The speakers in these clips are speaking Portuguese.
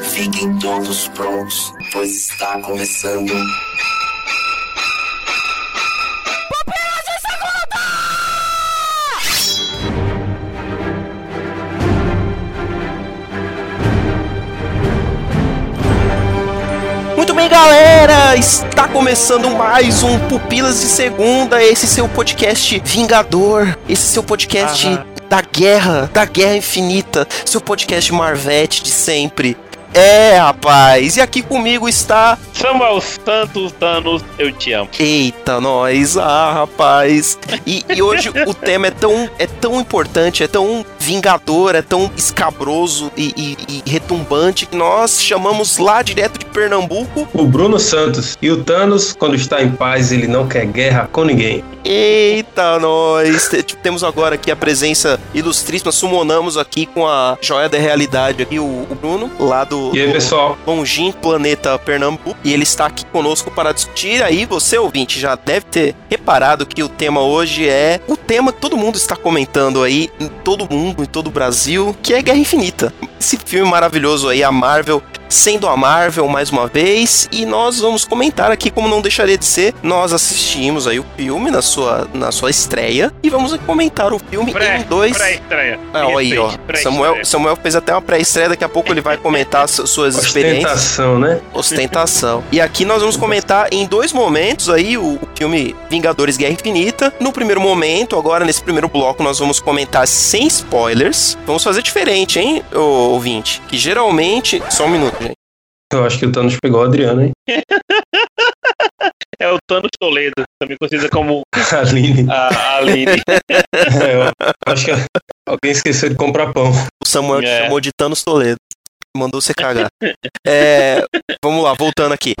Fiquem todos prontos, pois está começando. Galera! Está começando mais um Pupilas de Segunda, esse seu podcast Vingador, esse seu podcast da guerra, da guerra infinita, seu podcast Marvete de sempre. É, rapaz, e aqui comigo está. Samuel Santos Thanos, eu te amo. Eita, nós, ah, rapaz. E, e hoje o tema é tão, é tão importante, é tão vingador, é tão escabroso e, e- e retumbante que nós chamamos lá direto de Pernambuco O Bruno Santos e o Thanos, quando está em paz, ele não quer guerra com ninguém. Eita, nós! Te- Temos agora aqui a presença ilustríssima, sumonamos aqui com a joia da realidade aqui, o, o Bruno, lá do, E aí, do pessoal? longínquo planeta Pernambuco, e ele está aqui conosco para discutir. Aí você, ouvinte, já deve ter reparado que o tema hoje é o tema que todo mundo está comentando aí, todo mundo, em todo o Brasil, que é Guerra Infinita. Esse filme maravilhoso aí, a Marvel sendo a Marvel mais uma vez, e nós vamos comentar aqui, como não deixaria de ser, nós assistimos aí o filme na sua, na sua estreia, e vamos comentar o filme Pré, em dois... pré-estreia. Ah, olha aí, ó. Samuel, Samuel fez até uma pré-estreia, daqui a pouco ele vai comentar su- suas experiências. Ostentação, né? Ostentação. E aqui nós vamos comentar em dois momentos aí o, o filme Vingadores Guerra Infinita. No primeiro momento, agora nesse primeiro bloco, nós vamos comentar sem spoilers. Vamos fazer diferente, hein, ouvinte? Que geralmente. Só um minuto. Eu acho que o Thanos pegou o Adriano, hein? É o Thanos Toledo, também conhecido como A Aline. a Aline. É, eu acho que alguém esqueceu de comprar pão. O Samuel te É. chamou de Thanos Toledo. Mandou você cagar. É, vamos lá, voltando aqui.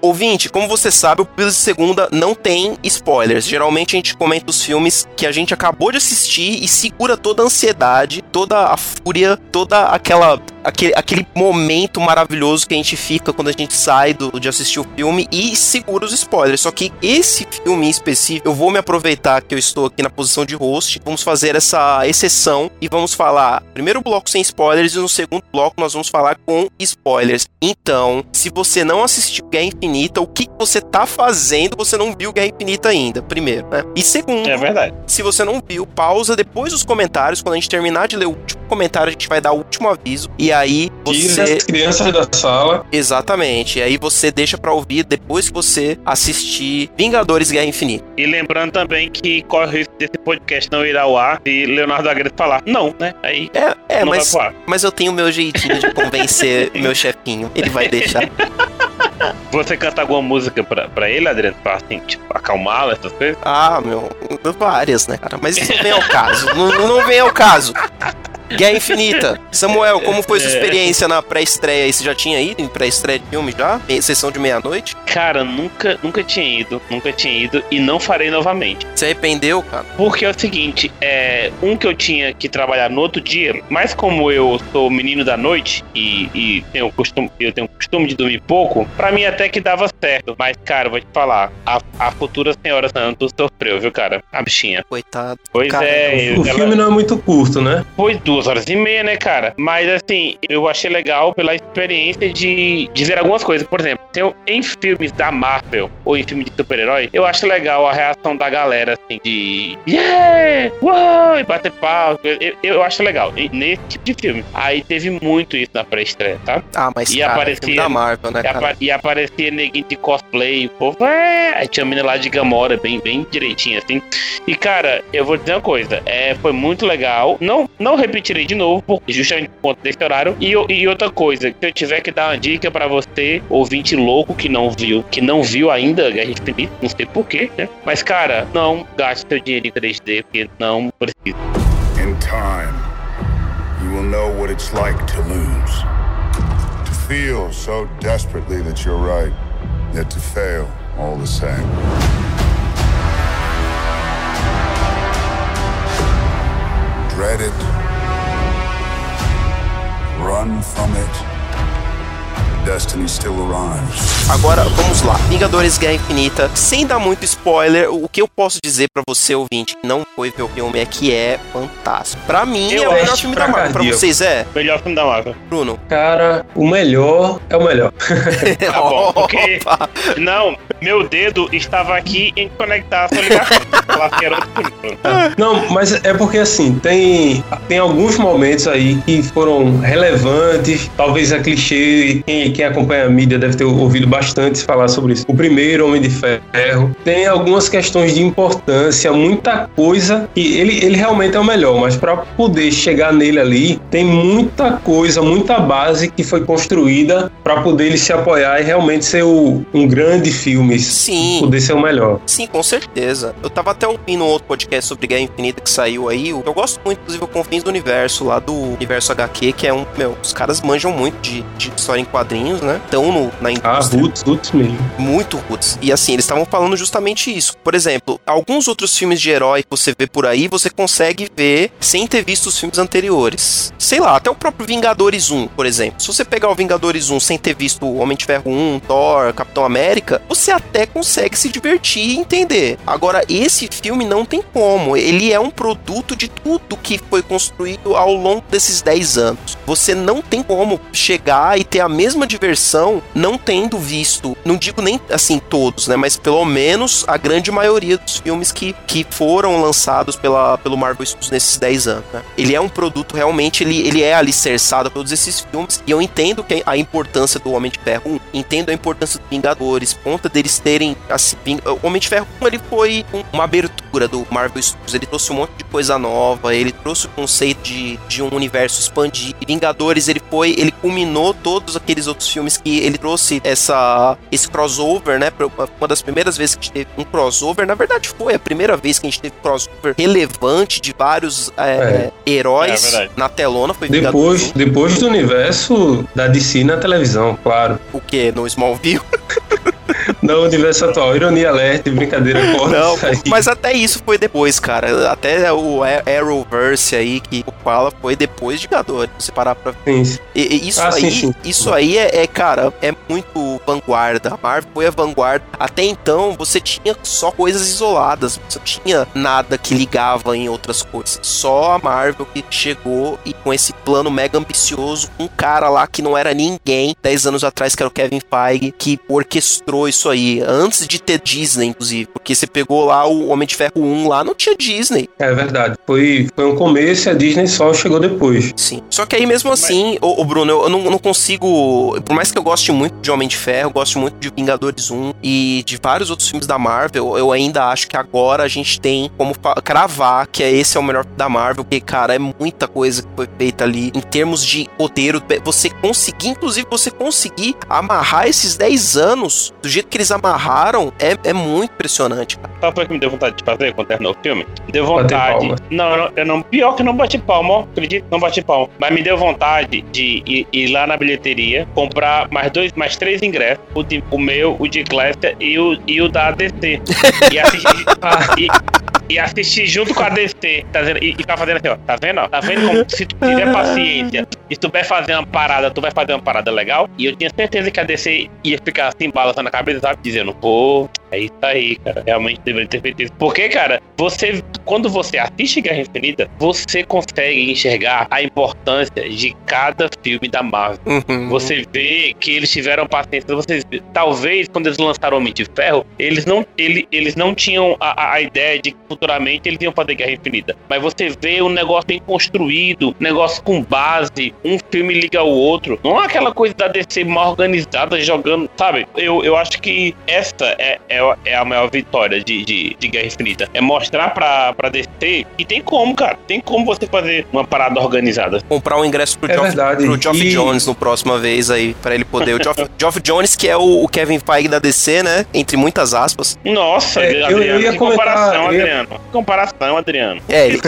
Ouvinte, como você sabe, o Pílulas de Segunda não tem spoilers. Geralmente a gente comenta os filmes que a gente acabou de assistir e segura toda a ansiedade, toda a fúria, toda aquela aquele, aquele momento maravilhoso que a gente fica quando a gente sai do, de assistir o filme e segura os spoilers. Só que esse filme em específico, eu vou me aproveitar que eu estou aqui na posição de host, vamos fazer essa exceção e vamos falar primeiro bloco sem spoilers e no segundo bloco nós vamos falar com spoilers. Então, se você não assistiu Guerra Infinita, o que que você tá fazendo? Você não viu Guerra Infinita ainda, primeiro, né? E segundo, É verdade. se você não viu, pausa depois dos comentários. Quando a gente terminar de ler o último comentário, a gente vai dar o último aviso. E aí Tira você. as crianças da sala. Exatamente. E aí você deixa pra ouvir depois que você assistir Vingadores Guerra Infinita. E lembrando também que corre o risco desse podcast não ir ao ar e Leonardo Agredo falar não, né? Aí É, é não mas, mas eu tenho o meu jeitinho de convencer meu chefinho. Ele vai deixar. Você canta alguma música pra, pra ele, Adriano? Pra assim, tipo, acalmá-lo, essas coisas? Ah, meu. Várias, né, cara? Mas isso não vem ao caso. Não, não vem ao caso. Guerra Infinita. Samuel, como foi sua É. experiência na pré-estreia aí? Você já tinha ido em pré-estreia de filme já? Em Sessão de meia-noite? Cara, nunca, nunca tinha ido, nunca tinha ido e não farei novamente. Se arrependeu, cara? Porque é o seguinte, é um que eu tinha que trabalhar no outro dia, mas como eu sou menino da noite e, e tenho o costume, eu tenho o costume de dormir pouco, pra mim até que dava certo. Mas, cara, eu vou te falar, a, a futura senhora Santos sofreu, viu, cara? A bichinha. Coitado. Pois Cara, é, O ela- filme não é muito curto, né? foi duas horas e meia, né, cara? Mas assim, eu achei legal pela experiência de, ver algumas coisas. Por exemplo, eu, em filmes da Marvel ou em filme de super-herói, eu acho legal a reação da galera, assim, de yeah! Uou! E bater pau. Eu, eu, acho legal. E nesse tipo de filme. Aí teve muito isso na pré-estreia, tá? Ah, mas E cara, aparecia- filme da Marvel, né, E, cara? e aparecia neguinho de cosplay, o povo, é. Aí tinha a menina lá de Gamora, bem, bem direitinho, assim. E, cara, eu vou dizer uma coisa, é, foi muito legal. Não, não repetirei de novo, justamente por conta desse horário. E, e outra coisa, se eu tiver que dar uma dica pra você, ouvinte louco que não viu, que não viu ainda Guerra Infinita, não sei porquê, né? Mas, cara, não gaste seu dinheiro em 3D, porque não precisa. In time, you will know what it's like to lose. To feel so desperately that you're right, yet to fail all the same. Dread it Run from it. Agora, vamos lá. Vingadores Guerra Infinita. Sem dar muito spoiler, o que eu posso dizer pra você, ouvinte, que não foi ver o filme, é que é fantástico. Pra mim, Eu é o melhor filme da Marvel. Pra cardíaco. vocês é? Melhor filme da Marvel. Bruno? Cara, o melhor é o melhor. Tá bom, porque. Não, meu dedo estava aqui em conectar a sua ligação. Não, mas é porque assim, tem, tem alguns momentos aí que foram relevantes, talvez é clichê, quem, quem acompanha a mídia deve ter ouvido bastante falar sobre isso. O primeiro Homem de Ferro tem algumas questões de importância, muita coisa, e ele, ele realmente é o melhor, mas para poder chegar nele ali, tem muita coisa, muita base que foi construída para poder ele se apoiar e realmente ser o- um grande filme, Sim. poder ser o melhor. Sim, com certeza. Eu tava até ouvindo um outro podcast sobre Guerra Infinita que saiu aí. Eu gosto muito, inclusive, o Confins do Universo, lá do Universo HQ, que é um. Meu, os caras manjam muito de, de história em quadrinhos, né? Estão no- na Ah, indústria. Roots, Roots mesmo. Muito roots. E assim, eles estavam falando justamente isso. Por exemplo, alguns outros filmes de herói que você vê por aí, você consegue ver sem ter visto os filmes anteriores. Sei lá, até o próprio Vingadores 1, por exemplo. Se você pegar o Vingadores 1 sem ter visto o Homem de Ferro 1, Thor, Capitão América, você até consegue se divertir e entender. Agora, esse filme não tem como. Ele é um produto de tudo que foi construído ao longo desses 10 anos. Você não tem como chegar e ter a mesma diversão não tendo visto, não digo nem assim todos, né, mas pelo menos a grande maioria dos filmes que, que foram lançados pela, pelo Marvel Studios nesses 10 anos, né? Ele é um produto realmente, ele, ele é alicerçado por todos esses filmes e eu entendo que a importância do Homem de Ferro 1, entendo a importância dos Vingadores, conta deles terem, assim, o Homem de Ferro 1, ele foi um- uma abertura do Marvel Studios, ele trouxe um monte de coisa nova, ele trouxe o conceito de, de um universo expandido, Vingadores, ele foi, ele culminou todos aqueles outros filmes que ele trouxe essa, esse crossover, né, uma das primeiras vezes que a gente teve um crossover, na verdade foi a primeira vez que a gente teve crossover relevante de vários é, heróis É verdade. na telona, foi Depois, depois do universo da DC na televisão, claro. 1, o que? No Smallville? No universo atual, ironia alerta e brincadeira corta Não, mas até isso foi depois, cara. Até o A- Arrowverse aí que o fala foi depois de Vingadores. Se parar pra Sim, sim. E- e isso Ah, sim, aí, sim. isso aí é, é, cara, é muito vanguarda. A Marvel foi a vanguarda. Até então, você tinha só coisas isoladas. Você não tinha nada que ligava em outras coisas. Só a Marvel que chegou e com esse plano mega ambicioso, um cara lá que não era ninguém 10 anos atrás, que era o Kevin Feige, que orquestrou isso aí. Antes de ter Disney, inclusive. Porque você pegou lá o Homem de Ferro 1 lá, não tinha Disney. É verdade. Foi, foi um começo e a Disney só chegou depois. Sim. Só que aí mesmo assim, ô, ô, Bruno, eu, eu não, não consigo. Por mais que eu goste muito de Homem de Ferro, gosto muito de Vingadores 1 e de vários outros filmes da Marvel, eu ainda acho que agora a gente tem como cravar que é esse é o melhor da Marvel, porque, cara, é muita coisa que foi feita ali em termos de roteiro. Você conseguir, inclusive, você conseguir amarrar esses 10 anos do jeito que eles amarraram é, é muito impressionante, cara. Sabe o que me deu vontade de fazer quando terminou o filme? Me deu vontade. Não, eu não, eu não. Pior que não bati palma, ó. Acredito que não bati palma. Mas me deu vontade de ir, ir lá na bilheteria, comprar mais dois, mais três ingressos. O, de- o meu, o de Glacier e o, e o da DC. E assistir. e, e assistir junto com a DC. Tá vendo? E, e ficar fazendo assim, ó. Tá vendo? ó? Tá vendo como se tu tiver paciência e se tu vai fazer uma parada, tu vai fazer uma parada legal. E eu tinha certeza que a DC ia ficar assim, balançando a cabeça, sabe? Dizendo, pô, é isso aí, cara. Realmente deveria ter feito isso. Porque, cara, você, quando você assiste Guerra Infinita, você consegue enxergar a importância de cada filme da Marvel. Uhum. Você vê que eles tiveram paciência. Vocês, talvez, quando eles lançaram Homem de Ferro, eles não, ele, eles não tinham a, a- ideia de que futuramente eles iam fazer Guerra Infinita. Mas você vê um negócio bem construído, negócio com base, um filme liga ao outro. Não é aquela coisa da DC mal organizada jogando, sabe? Eu, eu acho que essa é, é, é a maior vitória de, de, de Guerra Infinita. É mostrar pra, pra DC que tem como, cara. Tem como você fazer uma parada organizada. comprar um ingresso pro, É Geoff, verdade. pro Geoff E- Jones no próxima vez aí, pra ele poder. O Geoff, Geoff Jones, que é o, o Kevin Feige da DC, né? Entre muitas aspas. Nossa, É, eu- Adriano, eu ia que comentar- comparação, eu ia- Adriano. Que comparação, Adriano. É, ele,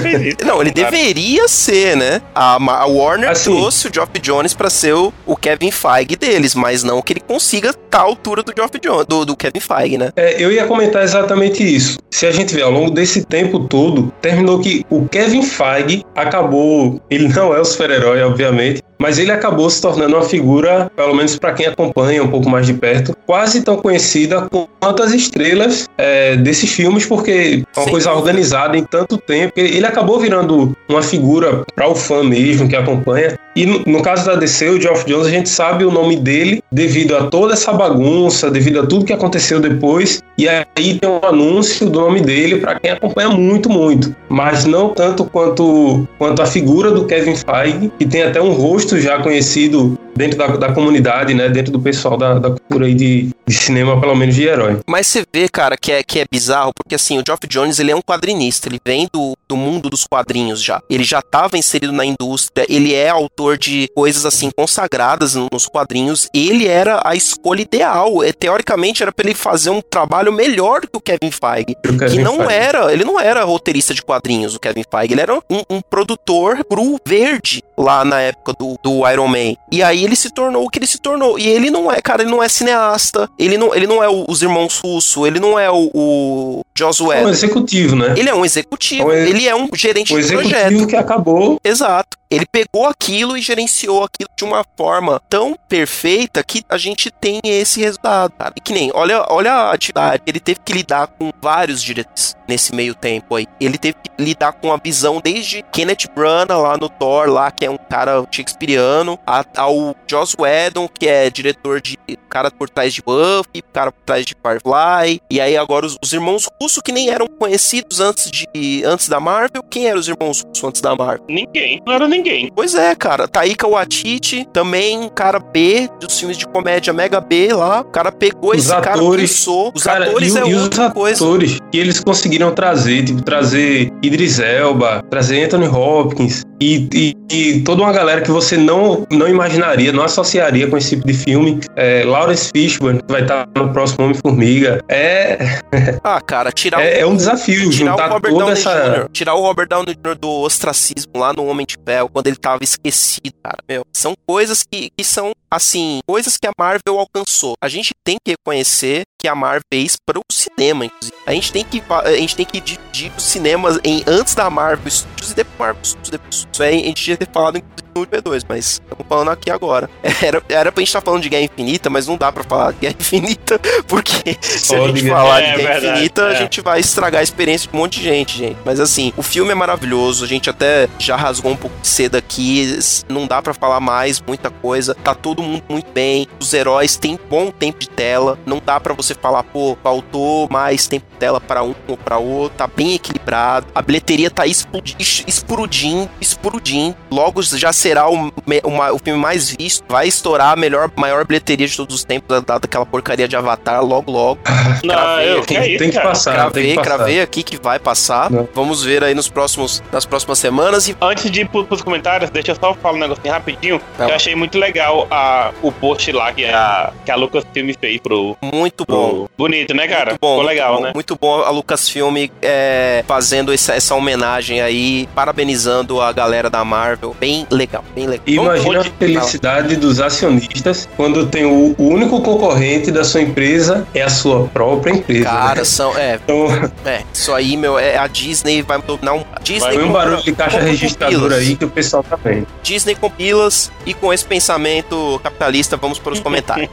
não, ele deveria ser, né? A, a Warner Assim. trouxe o Geoff Jones pra ser o, o Kevin Feige deles, mas não que ele consiga estar à altura do Geoff Jones, do, do Kevin Feige, né? É, eu ia comentar exatamente isso. Se a gente vê ao longo desse tempo todo, terminou que o Kevin Feige acabou. Ele não é o super-herói, obviamente, mas ele acabou se tornando uma figura, pelo menos para quem acompanha um pouco mais de perto, quase tão conhecida quanto as estrelas é, desses filmes, porque é uma Sim. coisa organizada em tanto tempo. Ele acabou virando uma figura para o fã mesmo que acompanha. E no, caso da DC, o Geoff Jones, a gente sabe o nome dele devido a toda essa bagunça, devido a tudo que aconteceu depois. E aí tem um anúncio do nome dele para quem acompanha muito, muito. Mas não tanto quanto, quanto a figura do Kevin Feige, que tem até um rosto já conhecido dentro da, da comunidade, né? Dentro do pessoal da, da cultura aí de, de cinema, pelo menos de herói. Mas você vê, cara, que é, que é bizarro, porque assim, o Geoff Jones, ele é um quadrinista, ele vem do, do mundo dos quadrinhos já. Ele já estava inserido na indústria, ele é autor de coisas assim consagradas nos quadrinhos, ele era a escolha ideal. É, teoricamente era para ele fazer um trabalho melhor que o Kevin Feige, o Kevin que não Feige. era, ele não era roteirista de quadrinhos, o Kevin Feige, ele era um, um produtor cru verde lá na época do, do Iron Man. E aí ele se tornou o que ele se tornou. E ele não é, cara, ele não é cineasta, ele não, ele não é o, os irmãos Russo, ele não é o, o Josué. É um executivo, né? Ele é um executivo, é um, ele é um gerente de projeto. executivo que acabou. Exato. Ele pegou aquilo e gerenciou aquilo de uma forma tão perfeita que a gente tem esse resultado, cara. E que nem, olha, olha a atividade. Ele teve que lidar com vários diretores nesse meio tempo aí. Ele teve que lidar com a visão desde Kenneth Branagh lá no Thor, lá, que é um cara shakespeariano, ao Joss Whedon, que é diretor de cara por trás de Buffy, cara por trás de Firefly, e aí agora os, os irmãos Russo que nem eram conhecidos antes de antes da Marvel. Quem eram os irmãos Russo antes da Marvel? Ninguém. Não era ninguém ninguém. Pois é, cara. Taika Waititi, também cara B dos filmes de comédia Mega B lá. O cara pegou os esse atores, cara, pensou. Os cara, atores e, é e outra os coisa. atores que eles conseguiram trazer, tipo, trazer Idris Elba, trazer Anthony Hopkins e, e, e, toda uma galera que você não, não imaginaria, não associaria com esse tipo de filme. É, Lawrence Fishburne, que vai estar no próximo Homem-Formiga. É. Ah, cara, tirar é, o, é um desafio tirar juntar o Robert toda Downey essa. Jr., tirar o Robert Downey Jr. do ostracismo lá no Homem de Ferro, quando ele tava esquecido, cara. Meu, são coisas que, que são, assim, coisas que a Marvel alcançou. A gente tem que reconhecer que a Marvel fez para o cinema, inclusive. A gente tem que, a gente tem que dividir os cinemas em antes da Marvel Studios e depois Marvel Studios. Depois. Isso aí a gente tinha ter falado no P2, mas estamos falando aqui agora. Era, era pra gente estar tá falando de Guerra Infinita, mas não dá pra falar de Guerra Infinita, porque se a gente falar é, de Guerra verdade, Infinita, é. a gente vai estragar a experiência de um monte de gente, gente. Mas assim, o filme é maravilhoso, a gente até já rasgou um pouco de cedo aqui, não dá para falar mais muita coisa, tá todo mundo muito bem, os heróis têm bom tempo de tela, não dá para você falar, pô, faltou mais tempo de tela para um ou para outro, tá bem equilibrado, a bilheteria tá explodindo, explodindo, explodindo, logo já será o, o, o filme mais visto, vai estourar a melhor, maior bilheteria de todos os tempos, dada aquela porcaria de Avatar logo, logo. Não, cravei, eu, tem, tem, que passar. Cravei, tem que passar. cravei aqui que vai passar. Não. Vamos ver aí nos próximos, nas próximas semanas. E... Antes de ir pros comentários, deixa eu só falar um negocinho rapidinho. Tá. Eu achei muito legal a, o post lá que a, que a Lucasfilm fez pro. Muito bom. Pro... Bonito, né, cara? Muito bom. Ficou legal, bom, né? Muito bom a Lucasfilm é, fazendo essa, essa homenagem aí, parabenizando a galera da Marvel. Bem legal, bem legal. Imagina a felicidade dos acionistas quando tem o, o, único concorrente da sua empresa é a sua própria empresa. Cara, né? são. É, então... é, isso aí, meu, é, a Disney vai dominar um. Disney vai um barulho de caixa registradora aí que o pessoal tá vendo. Disney com pilas e com esse pensamento capitalista, vamos para os comentários.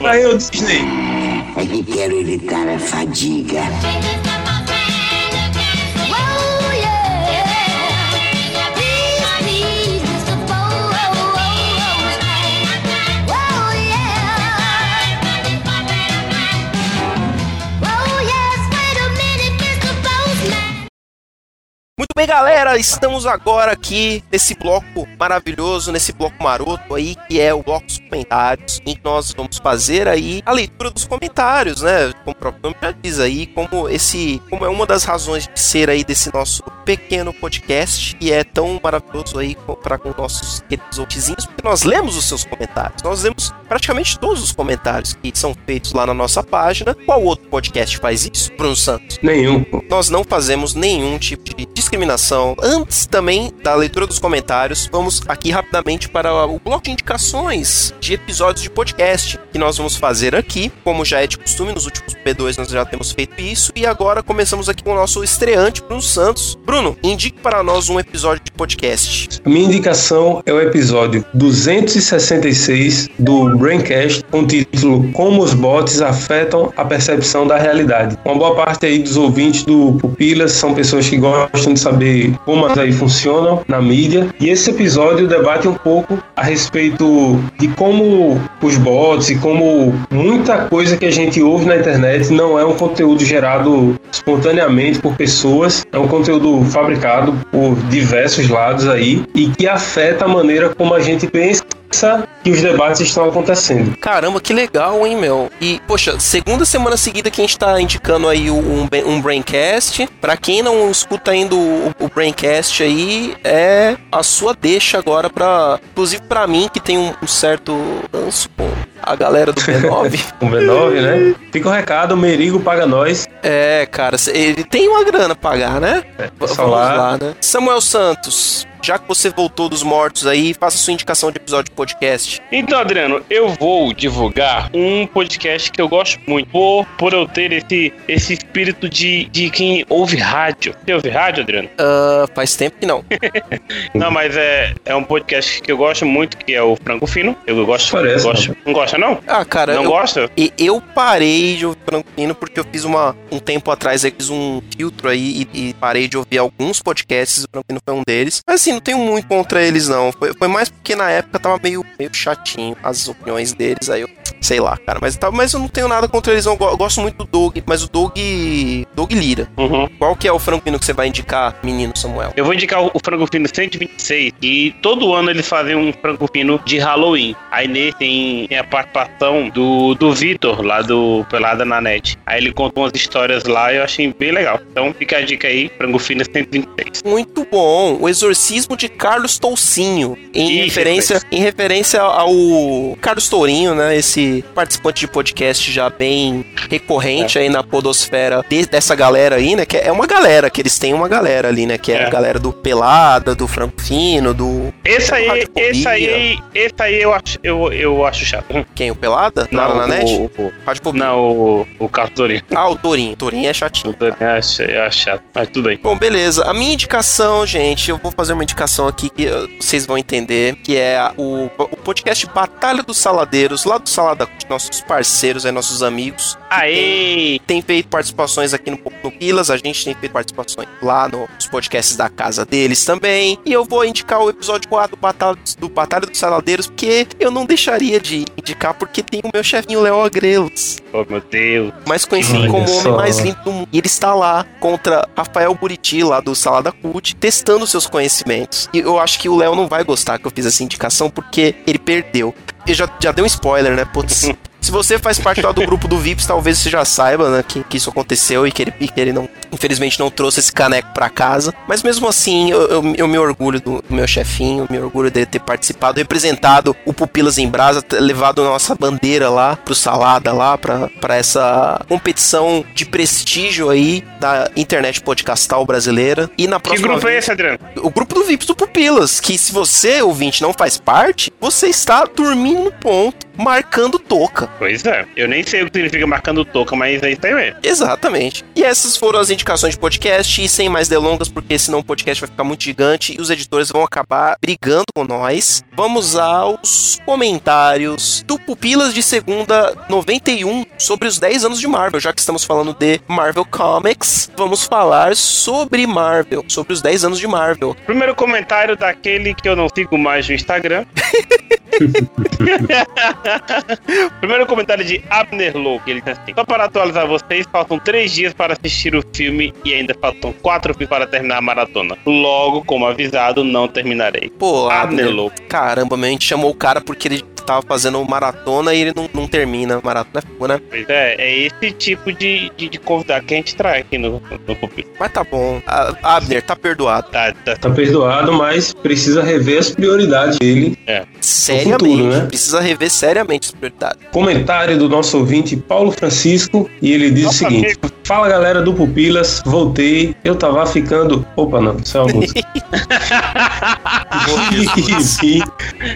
Vai eu, Disney. É que quero evitar a fadiga. Muito bem, galera, estamos agora aqui nesse bloco maravilhoso, nesse bloco maroto aí, que é o bloco dos comentários, em que nós vamos fazer aí a leitura dos comentários, né? Como o próprio nome já diz aí, como esse, como é uma das razões de ser aí desse nosso pequeno podcast, que é tão maravilhoso aí para com nossos queridos ouvintes, porque nós lemos os seus comentários, nós lemos praticamente todos os comentários que são feitos lá na nossa página. Qual outro podcast faz isso, Bruno Santos? Nenhum. Nós não fazemos nenhum tipo de discriminação. Antes também da leitura dos comentários, vamos aqui rapidamente para o bloco de indicações de episódios de podcast que nós vamos fazer aqui, como já é de costume, nos últimos P2 nós já temos feito isso, e agora começamos aqui com o nosso estreante, Bruno Santos. Bruno, indique para nós um episódio de podcast. Minha indicação é o episódio 266 do Braincast, com o título Como os bots afetam a percepção da realidade. Uma boa parte aí dos ouvintes do Pupilas são pessoas que gostam de saber como as aí funcionam na mídia, e esse episódio debate um pouco a respeito de como os bots e como muita coisa que a gente ouve na internet não é um conteúdo gerado espontaneamente por pessoas, é um conteúdo fabricado por diversos lados aí e que afeta a maneira como a gente pensa que os debates estão acontecendo. Caramba, que legal, hein, meu? E, poxa, segunda semana seguida que a gente tá indicando aí um, um Braincast. Pra quem não escuta ainda o, o Braincast aí, é a sua deixa agora pra. Inclusive pra mim, que tem um, um certo ranço com a galera do B9. o B9, né? Fica o recado, o Merigo paga nós. É, cara, ele tem uma grana pra pagar, né? É, Vamos lá. lá, né? Samuel Santos, já que você voltou dos mortos aí, faça sua indicação de episódio de podcast. Então, Adriano, eu vou divulgar um podcast que eu gosto muito, por, por eu ter esse, esse espírito de, de quem ouve rádio. Você ouve rádio, Adriano? Uh, faz tempo que não. não, mas é, é um podcast que eu gosto muito, que é o Franco Fino. Eu gosto. Parece, gosto. Não gosta, não? Ah, cara. Não eu, gosta? E eu parei de ouvir Franco Fino porque eu fiz uma. Um tempo atrás eu fiz um filtro aí e, e parei de ouvir alguns podcasts. O Franco Fino foi um deles. Mas assim, não tenho muito contra eles, não. Foi, foi mais porque na época tava meio, meio chatinho as opiniões deles. Aí eu. Sei lá, cara. Mas, tá, mas eu não tenho nada contra eles, não. Eu gosto muito do Doug, mas o Doug. Doug Lira. Uhum. Qual que é o frango fino que você vai indicar, menino Samuel? Eu vou indicar o frango fino 126, e todo ano eles fazem um frango fino de Halloween. Aí nesse tem, tem a participação do, do Vitor, lá do Pelada na Net. Aí ele conta umas histórias lá e eu achei bem legal. Então fica a dica aí, frango fino 126. Muito bom. O exorcismo de Carlos Toucinho. Em Isso, referência, em referência ao Carlos Tourinho, né? Esse participante de podcast já bem recorrente aí na podosfera de- dessa galera aí, né? Que é uma galera, que eles têm uma galera ali, né? Que é, É. a galera do Pelada, do Franco Fino, do. Esse aí, esse aí, esse aí eu acho, eu, eu acho chato. Quem? O Pelada? Lá na net? o, o, Radiofobia. não, o, o Carlos Dorinho. Ah, o Tourinho. Tourinho é chatinho. Eu acho, eu acho chato. Mas tudo bem. Bom, beleza. A minha indicação, gente, eu vou fazer uma indicação aqui que vocês vão entender, que é o, o podcast Batalha dos Saladeiros, lá do Salada, nossos parceiros, aí, nossos amigos. Aê! Tem feito participações aqui no, no Pilas, a gente tem feito participações lá no- nos podcasts da casa deles também. E eu vou indicar o episódio 4 do Batalha, do Batalha dos Saladeiros, porque eu não deixaria de indicar, porque tem o meu chefinho Léo Agrelos Oh, meu Deus. mais conhecido Olha como o homem mais lindo do mundo. E ele está lá contra Rafael Buriti, lá do Salada Cult, testando seus conhecimentos. E eu acho que o Léo não vai gostar que eu fiz essa indicação, porque ele perdeu. Eu já, já dei um spoiler, né? Putz. Se você faz parte lá do grupo do VIPs, talvez você já saiba, né, que, que isso aconteceu e que ele, que ele não, infelizmente, não trouxe esse caneco pra casa. Mas mesmo assim, eu, eu, eu me orgulho do meu chefinho, me orgulho dele ter participado, representado o Pupilas em Brasa, ter levado a nossa bandeira lá pro Salada lá, pra, pra essa competição de prestígio aí da internet podcastal brasileira. E na Que próxima grupo é vez- esse, Adriano? o grupo do VIPs do Pupilas, que se você, ouvinte, não faz parte, você está dormindo no ponto, marcando toca. Pois é. Eu nem sei o que significa marcando toca, mas é isso aí mesmo. Exatamente. E essas foram as indicações de podcast, e sem mais delongas, porque senão o podcast vai ficar muito gigante e os editores vão acabar brigando com nós. Vamos aos comentários do Pupilas de Segunda 91 sobre os 10 anos de Marvel. Já que estamos falando de Marvel Comics, vamos falar sobre Marvel, sobre os 10 anos de Marvel. Primeiro comentário daquele que eu não sigo mais no Instagram. Primeiro comentário de Abner Low, que ele diz assim: Só para atualizar vocês, faltam três dias para assistir o filme e ainda faltam quatro filmes para terminar a maratona. Logo, como avisado, não terminarei. Pô, Abner Abner, caramba, a gente chamou o cara porque ele tava fazendo maratona e ele não, não termina. Maratona é né? Pois é, é esse tipo de, de, de convidado que a gente traz aqui no, no Pupilo. Mas tá bom. A- Abner, tá perdoado. Tá, tá. Tá perdoado, mas precisa rever as prioridades dele. Seriamente. futuro, né? Precisa rever seriamente as prioridades. Comentário do nosso ouvinte Paulo Francisco e ele diz Nosso o seguinte: Fala galera do Pupilas, voltei. Eu tava ficando. Opa, não, isso é uma música. tive, que vir,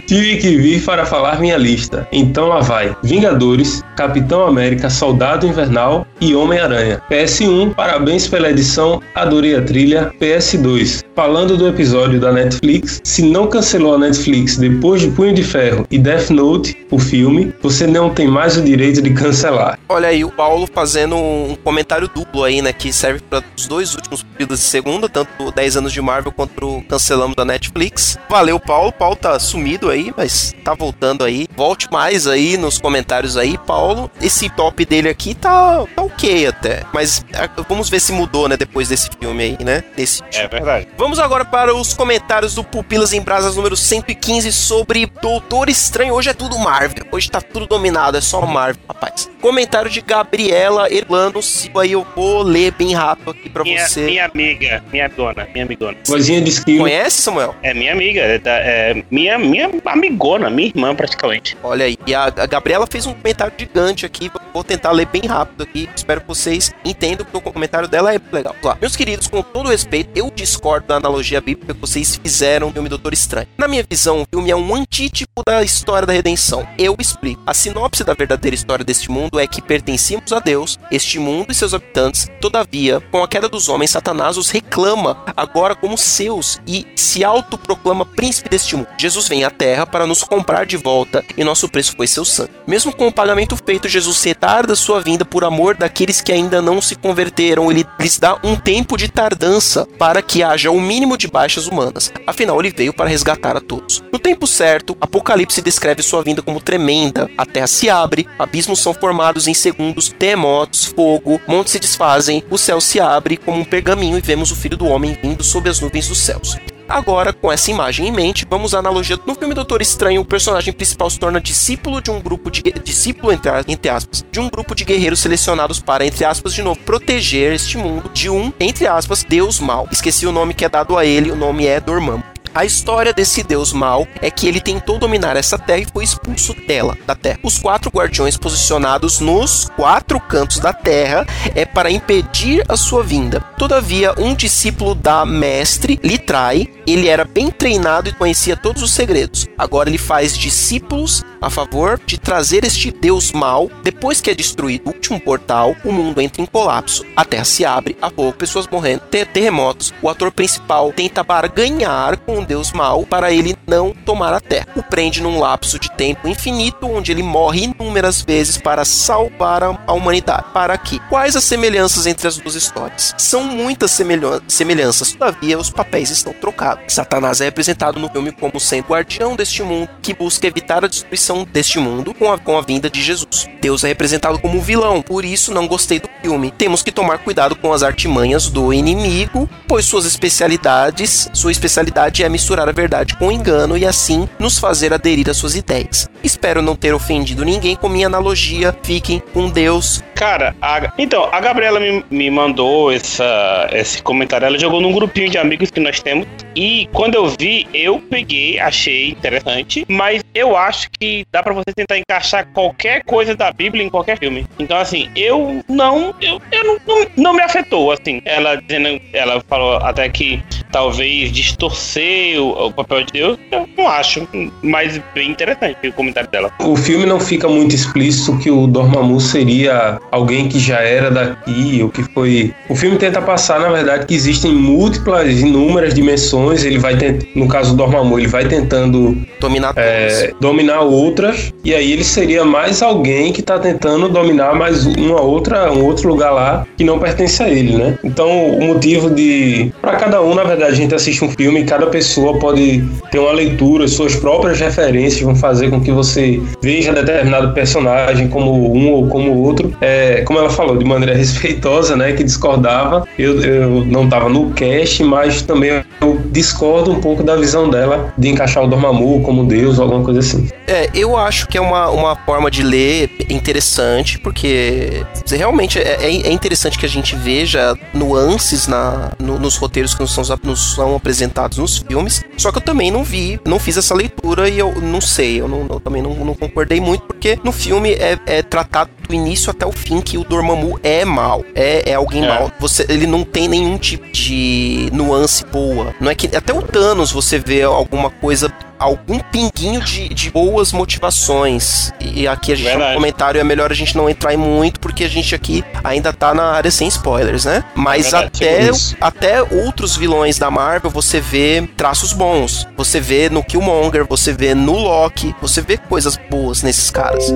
tive que vir para falar minha lista. Então lá vai: Vingadores, Capitão América, Soldado Invernal e Homem-Aranha. PS1, parabéns pela edição, adorei a trilha. PS2, falando do episódio da Netflix, se não cancelou a Netflix depois de Punho de Ferro e Death Note, o filme, você não tem mais o direito de cancelar. Olha aí, o Paulo fazendo um comentário duplo aí, né? Que serve para os dois últimos períodos de segunda, tanto 10 anos de Marvel quanto pro Cancelamos da Netflix. Valeu, Paulo. Paulo tá sumido aí, mas tá voltando aí. Volte mais aí nos comentários aí, Paulo. Esse top dele aqui tá, tá ok até. Mas vamos ver se mudou, né? Depois desse filme aí, né? Desse É verdade. Vamos agora para os comentários do Pupilas em Brasas número 115 sobre Doutor Estranho. Hoje é tudo Marvel. Hoje tá tudo dominado, é só Marvel, rapaz. Comentário de Gabriela Erlano Silva. Aí eu vou ler bem rápido aqui pra Minha, você. minha amiga, minha dona, minha amigona. Vozinha de esquilo. Conhece, Samuel? É minha amiga, é, da- é minha, minha amigona, minha irmã praticamente. Olha aí. E a, a Gabriela fez um comentário gigante aqui. Vou tentar ler bem rápido aqui. Espero que vocês entendam que o comentário dela é legal. Vamos lá. Meus queridos, com todo respeito, eu discordo da analogia bíblica que vocês fizeram do filme Doutor Estranho. Na minha visão, o filme é um antítipo da história da redenção. Eu explico. A sinopse da verdadeira história deste mundo é que pertencíamos a Deus, este mundo e seus habitantes. Todavia, com a queda dos homens, Satanás os reclama agora como seus e se autoproclama príncipe deste mundo. Jesus vem à terra para nos comprar de volta e nosso preço foi seu sangue. Mesmo com o pagamento feito, Jesus retarda sua vinda por amor daqueles que ainda não se converteram. Ele lhes dá um tempo de tardança para que haja o mínimo de baixas humanas. Afinal, ele veio para resgatar a todos. No tempo certo, Apocalipse descreve sua vinda como tremenda. A terra se abre, abismos são formados em segundos, terremotos, fogo, montes se desfazem, o céu se abre como um pergaminho e vemos o Filho do Homem vindo sob as nuvens dos céus. Agora, com essa imagem em mente, vamos à analogia. No filme Doutor Estranho, o personagem principal se torna discípulo de um grupo de discípulo entre, entre aspas, de um grupo de guerreiros selecionados para, entre aspas, de novo, proteger este mundo de um, entre aspas, Deus mau. Esqueci o nome que é dado a ele, o nome é Dormammu. A história desse deus mau é que ele tentou dominar essa terra e foi expulso dela, da terra. Os quatro guardiões posicionados nos quatro cantos da terra é para impedir a sua vinda. Todavia, um discípulo da mestre lhe trai. Ele era bem treinado e conhecia todos os segredos. Agora ele faz discípulos a favor de trazer este deus mau. Depois que é destruído o último portal, o mundo entra em colapso. A terra se abre, há fogo, pessoas morrendo, ter terremotos. O ator principal tenta barganhar com o deus mau para ele não tomar a terra. O prende num lapso de tempo infinito, onde ele morre inúmeras vezes para salvar a humanidade. Para quê? Quais as semelhanças entre as duas histórias? São muitas semelhan- semelhanças, todavia os papéis estão trocados. Satanás é representado no filme como sendo guardião deste mundo que busca evitar a destruição deste mundo com a, com a vinda de Jesus. Deus é representado como vilão, por isso não gostei do filme. Temos que tomar cuidado com as artimanhas do inimigo, pois suas especialidades, sua especialidade é misturar a verdade com o engano e assim nos fazer aderir às suas ideias. Espero não ter ofendido ninguém com minha analogia. Fiquem com Deus. Cara, a- então, a Gabriela me, me mandou essa, esse comentário. Ela jogou num grupinho de amigos que nós temos. E quando eu vi, eu peguei, achei interessante. Mas eu acho que dá pra você tentar encaixar qualquer coisa da Bíblia em qualquer filme. Então, assim, eu não. Eu, eu não, não, não me afetou, assim. Ela dizendo. Ela falou até que talvez distorcer o, o papel de Deus. Eu não acho. Mas bem interessante o comentário dela. O filme não fica muito explícito que o Dormammu seria alguém que já era daqui, ou que foi. O filme tenta passar, na verdade, que existem múltiplas, inúmeras dimensões. Ele vai tent... no caso do Dormammu, ele vai tentando Dominar é, dominar outras, e aí ele seria mais alguém que tá tentando dominar mais uma outra, um outro lugar lá que não pertence a ele, né? Então o motivo de. para cada um, na verdade, a gente assiste um filme e cada pessoa pode ter uma leitura, suas próprias referências vão fazer com que você veja determinado personagem como um ou como outro. É, como ela falou, de maneira respeitosa, né, que discordava. Eu, eu não estava no cast, mas também eu discordo um pouco da visão dela de encaixar o Dormammu como Deus alguma coisa assim. É, eu acho que é uma, uma forma de ler interessante, porque realmente é, é, é interessante que a gente veja nuances na, no, nos roteiros que nos são, são apresentados nos filmes. Só que eu também não vi, não fiz essa leitura e eu não sei, eu, não, eu também não, não, concordei muito, porque no filme é, é, tratado do início até o fim que o Dormammu é mal, é, é alguém é. mal. Você, ele não tem nenhum tipo de nuance boa. Não é que até o Thanos você vê alguma coisa algum pinguinho de, de boas motivações. E aqui a gente Verdade. no comentário é melhor a gente não entrar em muito, porque a gente aqui ainda tá na área sem spoilers, né? Mas Verdade, até, até outros vilões da Marvel você vê traços bons. Você vê no Killmonger, você vê no Loki, você vê coisas boas nesses caras.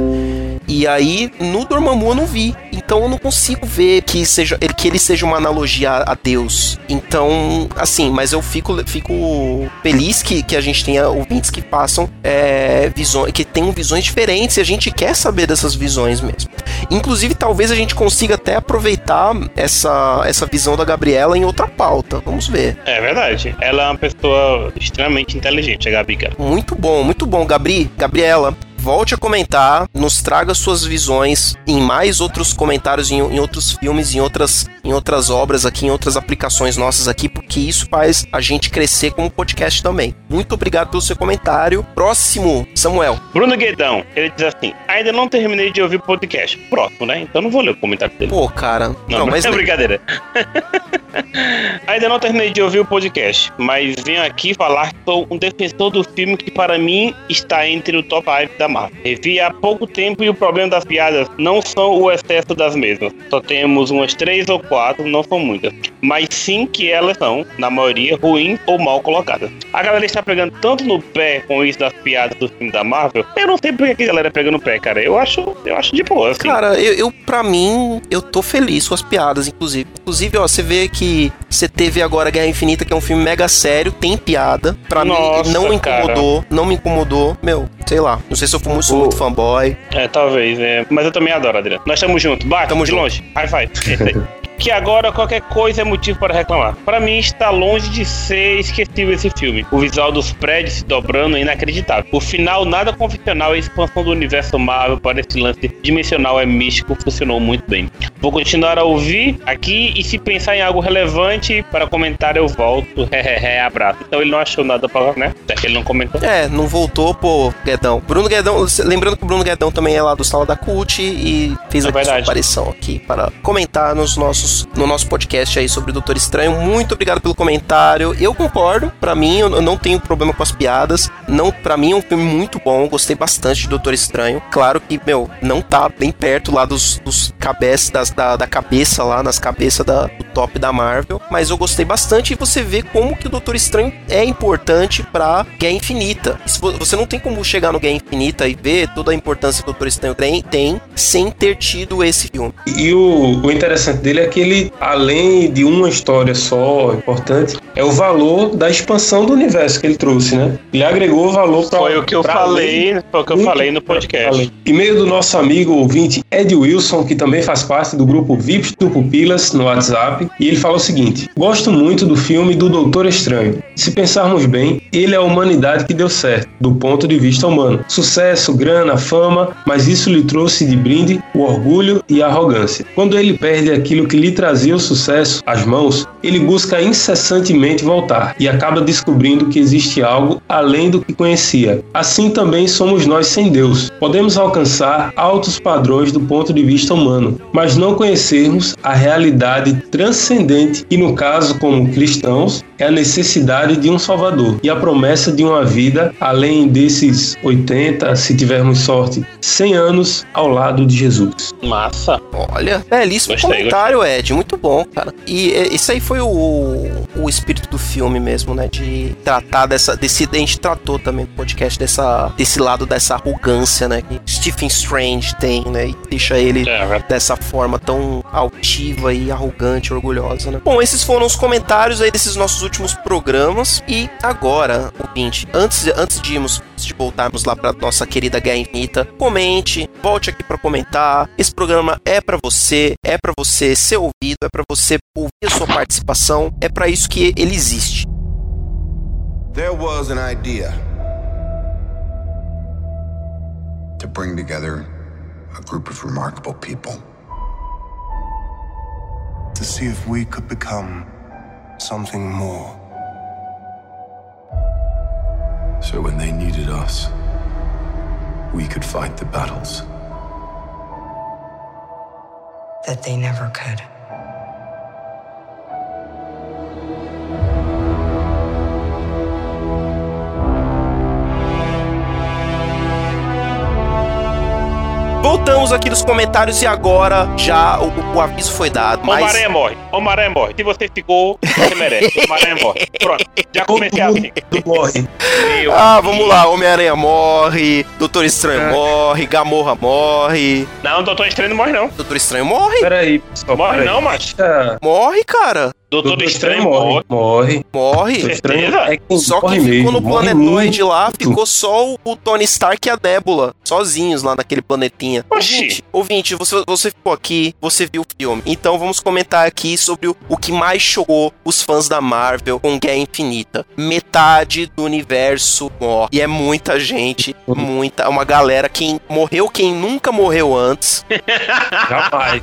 E aí, no Dormammu eu não vi. Então eu não consigo ver que, seja, que ele seja uma analogia a, Deus. Então, assim, mas eu fico, fico feliz que, que a gente tenha ouvintes que passam é, visões, que tenham visões diferentes e a gente quer saber dessas visões mesmo. Inclusive, talvez a gente consiga até aproveitar essa, essa visão da Gabriela em outra pauta. Vamos ver. É verdade. Ela é uma pessoa extremamente inteligente, a Gabi. Muito bom, muito bom, Gabri. Gabriela, volte a comentar, nos traga suas visões em mais outros comentários, em, em, outros filmes, em outras, em outras obras aqui, em outras aplicações nossas aqui, porque isso faz a gente crescer como podcast também. Muito obrigado pelo seu comentário. Próximo, Samuel. Bruno Guedão, ele diz assim: ainda não terminei de ouvir o podcast. Próximo, né? Então não vou ler o comentário dele. Pô, cara. Não, não mas é brincadeira. ainda não terminei de ouvir o podcast, mas venho aqui falar que sou um defensor do filme que para mim está entre o top 5 da Marvel. Revi há pouco tempo e o problema das piadas não são o excesso das mesmas. Só temos umas três ou quatro, não são muitas. Mas sim que elas são, na maioria, ruins ou mal colocadas. A galera está pegando tanto no pé com isso das piadas do filme da Marvel. Eu não sei por que a galera pega no pé, cara. Eu acho, eu acho de boa, assim. Cara, eu, eu pra mim, eu tô feliz com as piadas, inclusive. Inclusive, ó, você vê que você teve agora Guerra Infinita, que é um filme mega sério, tem piada. Pra Nossa, mim, não me incomodou. Cara. Não me incomodou. Meu, sei lá. Não sei se eu muito, muito fanboy. É, talvez, é. Mas eu também adoro, Adriano. Nós estamos juntos. Bate, Tamo de junto. longe. High five. que agora qualquer coisa é motivo para reclamar. Para mim, está longe de ser esquecível esse filme. O visual dos prédios se dobrando é inacreditável. O final, nada convencional, a expansão do universo Marvel para esse lance dimensional é místico, funcionou muito bem. Vou continuar a ouvir aqui e se pensar em algo relevante para comentar, eu volto. Hehehe, abraço. Então ele não achou nada para, né? Já que ele não comentou. É, não voltou, pô, Guedão. Bruno Guedão, lembrando que o Bruno Guedão também é lá do Sala da Cult e fez é aqui sua aparição aqui para comentar nos nossos nossos, no nosso podcast aí sobre o Doutor Estranho. Muito obrigado pelo comentário. Eu concordo, para mim eu não tenho problema com as piadas. Não, para mim é um filme muito bom, gostei bastante de Doutor Estranho. Claro que, meu, não tá bem perto lá dos, dos cabeças das, da, da cabeça lá, nas cabeças da, do top da Marvel, mas eu gostei bastante e você vê como que o Doutor Estranho é importante pra Guerra Infinita. Você não tem como chegar no Guerra Infinita e ver toda a importância que o Doutor Estranho tem, tem sem ter tido esse filme. E o, o interessante dele é que ele, além de uma história só importante, é o valor da expansão do universo que ele trouxe, né? Ele agregou valor para Foi o que eu falei, foi o que eu falei no podcast. E meio do nosso amigo ouvinte Ed Wilson, que também faz parte do grupo VIPs do Pupilas no WhatsApp, e ele fala o seguinte: Gosto muito do filme do Doutor Estranho. Se pensarmos bem, ele é a humanidade que deu certo, do ponto de vista humano. Sucesso, grana, fama, mas isso lhe trouxe de brinde o orgulho e a arrogância. Quando ele perde aquilo que lhe trazia o sucesso às mãos, ele busca incessantemente voltar e acaba descobrindo que existe algo além do que conhecia. Assim também somos nós sem Deus. Podemos alcançar altos padrões do ponto de vista humano, mas não conhecermos a realidade transcendente e, no caso, como cristãos, é a necessidade de um Salvador e a promessa de uma vida além desses 80, se tivermos sorte, 100 anos ao lado de Jesus. Massa! Olha, belíssimo gostei, comentário, gostei. Muito bom, cara. E é, isso aí foi o, o espírito do filme mesmo, né? De tratar dessa. Desse, a gente tratou também no podcast dessa, desse lado dessa arrogância, né? Que Stephen Strange tem, né? E deixa ele É, dessa forma tão altiva e arrogante, orgulhosa, né? Bom, esses foram os comentários aí desses nossos últimos programas. E agora, ouvinte, antes, antes de irmos de voltarmos lá pra nossa querida Guerra Infinita, comente, volte aqui pra comentar. Esse programa é pra você, é pra você ser ouvido, é pra você ouvir a sua participação, é pra isso que ele existe. There was an idea to bring together a group of remarkable people. To see if we could become something more. So when they needed us, we could fight the battles. That they never could. Voltamos aqui nos comentários e agora já o, o aviso foi dado. Mas Homem-Aranha morre. Homem-Aranha morre. Se você ficou, você merece. Homem-Aranha morre. Pronto. Já comecei assim. morre. Meu Ah, vamos lá. Homem-Aranha morre, Doutor Estranho É. morre, Gamorra morre. Não, Doutor Estranho não morre, não. Doutor Estranho morre? Peraí, pessoal. Morre peraí. não, macho. Ah, Morre, cara. Doutor, Doutor Estranho, morre. morre. Morre. Morre. Doutor Estranho Certeza? é quem Só morre que ficou mesmo. no planetoide lá, ficou só o, Tony Stark e a Débula, sozinhos lá naquele planetinha. Oxi. Ouvinte, ouvinte você, você ficou aqui, você viu o filme. Então vamos comentar aqui sobre o, o que mais chocou os fãs da Marvel com Guerra Infinita. Metade do universo morre. E é muita gente, muita. Uma galera, quem morreu, quem nunca morreu antes, Jamais.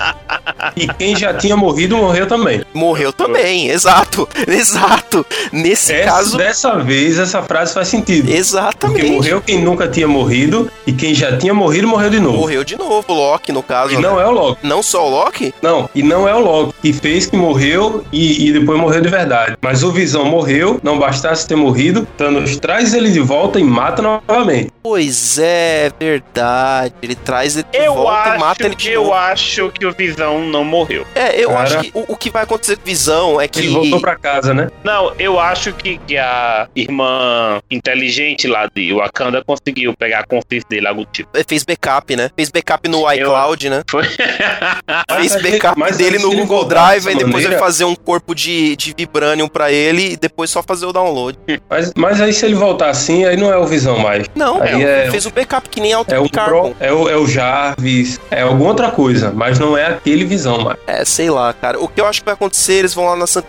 E quem já tinha morrido, morreu também. morreu também. Exato, exato. Nesse Essa- caso, Dessa vez, essa frase faz sentido. Porque exatamente. morreu quem nunca tinha morrido e quem já tinha morrido morreu de novo. Morreu de novo, o Loki, no caso. E né? não é o Loki. Não só o Loki? Não, e não é o Loki que fez que morreu e, e depois morreu de verdade. Mas o Visão morreu, não bastasse ter morrido, Thanos traz ele de volta e mata novamente. Pois é, verdade. Ele traz ele de Eu volta acho, e mata ele de eu novo. acho que o Visão não morreu. É, eu Cara. acho que o, o que vai acontecer com Visão é que. Ele voltou pra casa, né? Não, eu acho que, que a irmã inteligente lá de Wakanda conseguiu pegar a consciência dele, algo do tipo. Ele Fez backup, né? Fez backup no Eu- iCloud, né? Foi. Fez backup mas dele no Google Drive e depois vai maneira- fazer um corpo de, de Vibranium pra ele e depois só fazer o download. Mas, mas aí se ele voltar assim, aí não é o Visão mais. Não, Aí é, é- fez o backup que nem É Altered o. Pro, é, o, é o Jarvis, é alguma outra coisa, mas não é aquele Visão mais. É, sei lá, cara. O que eu acho que vai acontecer, eles vão lá na Santa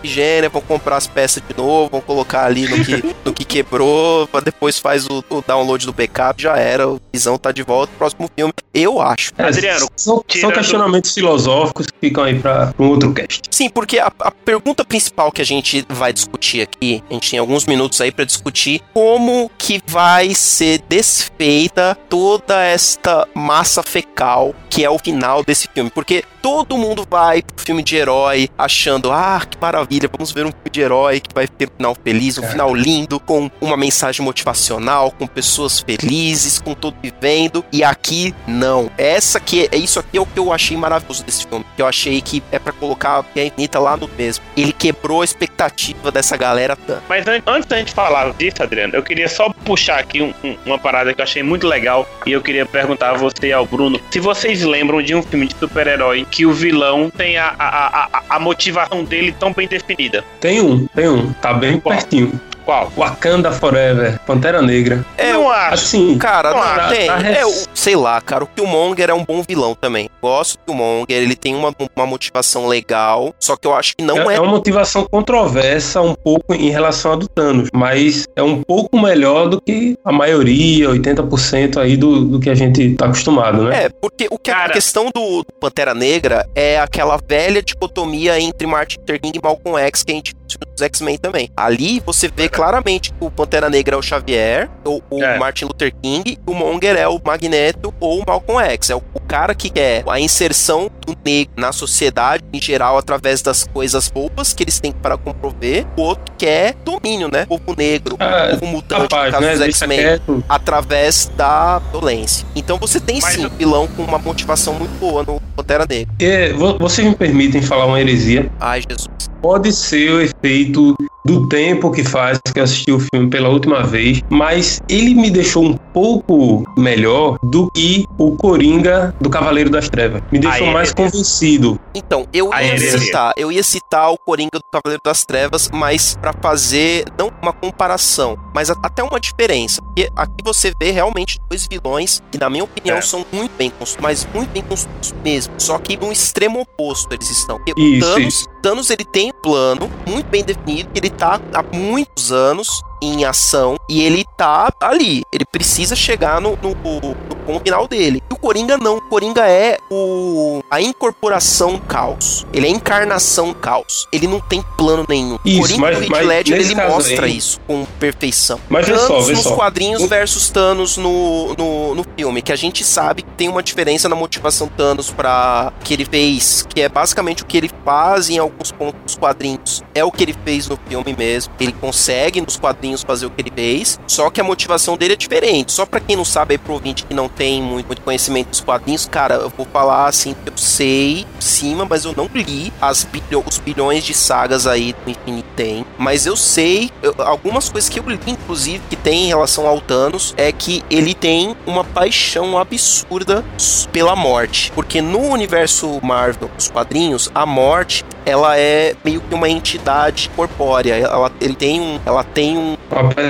vão comprar as peças de novo, vão colocar ali no que, no que quebrou, pra depois faz o, o download do backup, já era, o Visão tá de volta, próximo filme, eu acho. É, Adriano, são, são questionamentos filosóficos que ficam aí pra, pra um outro cast. Sim, porque a, a pergunta principal que a gente vai discutir aqui, a gente tem alguns minutos aí pra discutir como que vai ser desfeita toda esta massa fecal que é o final desse filme, porque todo mundo vai pro filme de herói achando, ah, que maravilha, vamos ver um filme de herói que vai ter um final feliz, um Cara. final lindo, com uma mensagem motivacional, com pessoas felizes, com tudo vivendo, e aqui não. Essa aqui, é isso aqui é o que eu achei maravilhoso desse filme, que eu achei que é pra colocar a Infinita lá no mesmo. Ele quebrou a expectativa dessa galera toda. Mas an- antes da gente falar disso, Adriano, eu queria só puxar aqui um- um- uma parada que eu achei muito legal e eu queria perguntar a você e ao Bruno se vocês lembram de um filme de super-herói que o vilão tem a, a, a, a- motivação dele tão bem definida. Tem um, tem um, tá bem Qual? pertinho. Qual? Wakanda Forever, Pantera Negra. É, não acho. Assim, Cara, Não, não, tem. tá res- É, o- sei lá, cara, o Killmonger é um bom vilão também. Gosto do Killmonger, ele tem uma, uma motivação legal, só que eu acho que não é, é, é uma motivação controversa um pouco em relação a do Thanos, mas é um pouco melhor do que a maioria, 80% aí do, do que a gente tá acostumado, né? É, porque o que a Cara. questão do, do Pantera Negra é aquela velha dicotomia entre Martin Luther King e Malcolm X que a gente dos X-Men também. Ali você vê claramente que o Pantera Negra é o Xavier, ou o É. Martin Luther King, o Monger é o Magneto ou o Malcolm X. É o, o cara que quer a inserção do negro na sociedade em geral através das coisas boas que eles têm para comprover. O outro quer domínio, né? O povo negro, Ah, o povo mutante, Rapaz, no caso né? dos X-Men através da violência. Então você tem Mas sim eu- um vilão com uma motivação muito boa no Pantera Negra. É, vo- vocês me permitem falar uma heresia? Ai, Jesus. Pode ser o efeito do tempo que faz que eu assisti o filme pela última vez, mas ele me deixou um pouco melhor do que o Coringa do Cavaleiro das Trevas. Me deixou mais convencido. Então, eu ia citar, eu ia citar o Coringa do Cavaleiro das Trevas, mas pra fazer não uma comparação, mas até uma diferença. Porque aqui você vê realmente dois vilões que, na minha opinião, É. são muito bem construídos, mas muito bem construídos mesmo. Só que no extremo oposto eles estão. Porque Isso, o Thanos, isso. Thanos ele tem um plano muito bem definido, que ele tá há muitos anos em ação e ele tá ali. Ele precisa chegar no, no, no ponto final dele. E o Coringa não. O Coringa é o a incorporação do caos. Ele é a encarnação do caos. Ele não tem plano nenhum. Isso, o Coringa mas- Heath mas Ledger, ele mostra aí- isso com perfeição. Mas Thanos só, nos só. quadrinhos O- versus Thanos no, no, no filme, que a gente sabe que tem uma diferença na motivação Thanos para que ele fez, que é basicamente o que ele faz em alguns pontos dos quadrinhos. É o que ele fez no filme mesmo. Ele consegue nos quadrinhos fazer o que ele fez, só que a motivação dele é diferente. Só pra quem não sabe aí pro ouvinte que não tem muito, muito conhecimento dos quadrinhos, cara, eu vou falar assim, eu sei cima, mas eu não li as bilho- os bilhões de sagas aí do Infinite tem, mas eu sei eu- algumas coisas que eu li, inclusive, que tem em relação ao Thanos, é que ele tem uma paixão absurda pela morte. Porque no universo Marvel, os quadrinhos, a morte, ela é meio que uma entidade corpórea. Ela, ele tem um, ela tem um,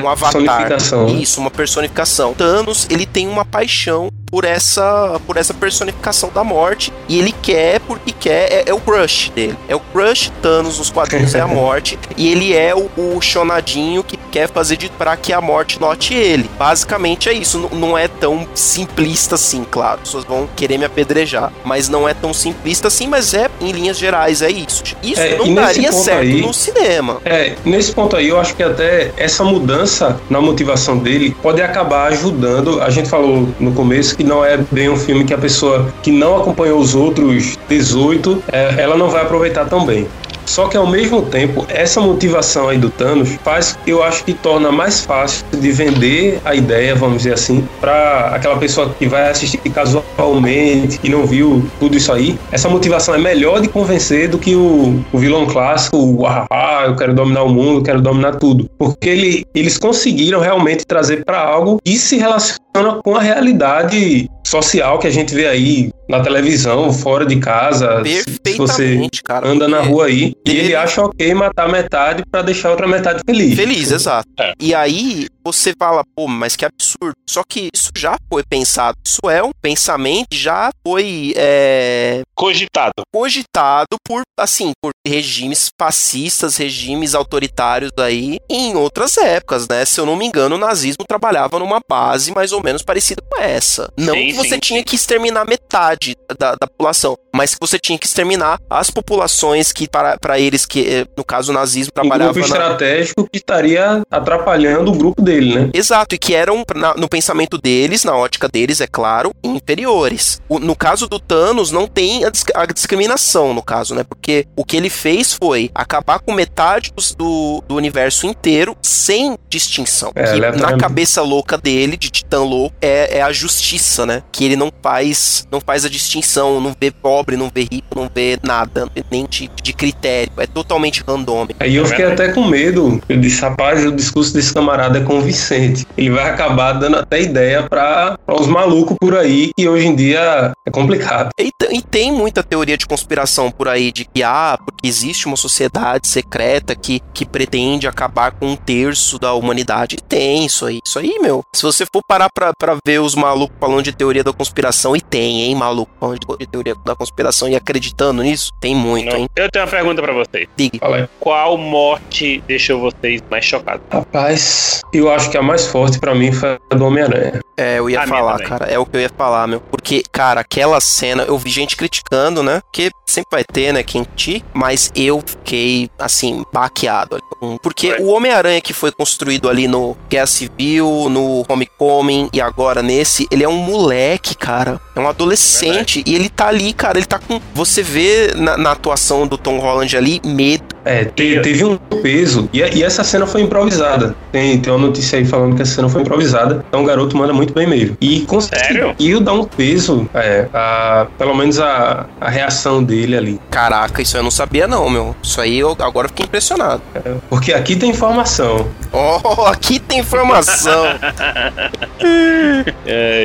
um avatar. personificação. Isso, uma personificação. Thanos, ele tem uma paixão por essa por essa personificação da morte e ele quer porque quer é, é o crush dele. É o crush Thanos nos quadrinhos é a morte e ele é o, o chonadinho que quer fazer de para que a morte note ele. Basicamente é isso. N- não é tão simplista assim claro. As pessoas vão querer me apedrejar mas não é tão simplista assim mas é em linhas gerais é isso. Isso É, não daria certo aí- no cinema. É, nesse ponto aí, eu acho que até essa mudança na motivação dele pode acabar ajudando. A gente falou no começo que não é bem um filme que a pessoa que não acompanhou os outros 18, é, ela não vai aproveitar tão bem. Só que ao mesmo tempo, essa motivação aí do Thanos faz, eu acho que torna mais fácil de vender a ideia, vamos dizer assim, para aquela pessoa que vai assistir casualmente e não viu tudo isso aí. Essa motivação é melhor de convencer do que o, o vilão clássico, o ah, eu quero dominar o mundo, eu quero dominar tudo. Porque ele, eles conseguiram realmente trazer para algo que se relaciona com a realidade social que a gente vê aí na televisão, fora de casa. Se você perfeitamente cara anda na rua aí e ele- ele acha ok matar metade para deixar a outra metade feliz. Feliz, exato. É. E aí você fala, pô, mas que absurdo. Só que isso já foi pensado. Isso é um pensamento que já foi é, Cogitado. cogitado por, assim, por regimes fascistas, regimes autoritários aí em outras épocas, né? Se eu não me engano, o nazismo trabalhava numa base mais ou menos parecida com essa. Não Sim, que você sim, tinha sim. que exterminar metade da, da população, mas que você tinha que exterminar as populações que, para, para eles, que eh, no caso o nazismo Um grupo trabalhava na, estratégico que estaria atrapalhando o grupo dele, né? Exato, e que eram, na- no pensamento deles, na ótica deles, é claro, inferiores. O- no caso do Thanos, não tem a, a discriminação, no caso, né? Porque o que ele fez foi acabar com metade do, do universo inteiro sem distinção. É, que na cabeça louca dele, de titã louco, é, é a justiça, né? Que ele não faz, não faz a distinção, não vê pobre, não vê rico, não vê nada, nem tipo de critério. É totalmente randômico. Aí eu fiquei até com medo. Eu disse, rapaz, o discurso desse camarada é convincente. Ele vai acabar dando até ideia para os malucos por aí, que hoje em dia é complicado. E, e tem muita teoria de conspiração por aí de que, ah, porque existe uma sociedade secreta que, que pretende acabar com um terço da humanidade. Tem isso aí. Isso aí, meu. Se você for parar pra, pra ver os malucos falando de teoria da conspiração, e tem, hein, maluco falando de, teoria da conspiração e acreditando nisso, tem muito, Não. hein. Eu tenho uma pergunta pra vocês. Diga. Fala aí. Qual morte deixou vocês mais chocados? Rapaz, eu acho que a mais forte pra mim foi a do Homem-Aranha. É, eu ia A falar, cara. É o que eu ia falar, meu. Porque, cara, aquela cena, eu vi gente criticando, né? Porque sempre vai ter, né, quem ti. Mas mas eu fiquei, assim, baqueado. Porque o Homem-Aranha que foi construído ali no Guerra Civil, no Homecoming e agora nesse, ele é um moleque, cara. É um adolescente. E ele tá ali, cara, ele tá com. Você vê na, na atuação do Tom Holland ali medo. É, te- teve um peso. E, e essa cena foi improvisada. Tem, tem uma notícia aí falando que essa cena foi improvisada. Então o garoto manda muito bem mesmo. E conseguiu dar um peso, é, a, pelo menos a, a reação dele ali. Caraca, isso eu não sabia, não, meu. Isso aí eu agora fiquei impressionado. Porque aqui tem informação. Oh, aqui tem informação.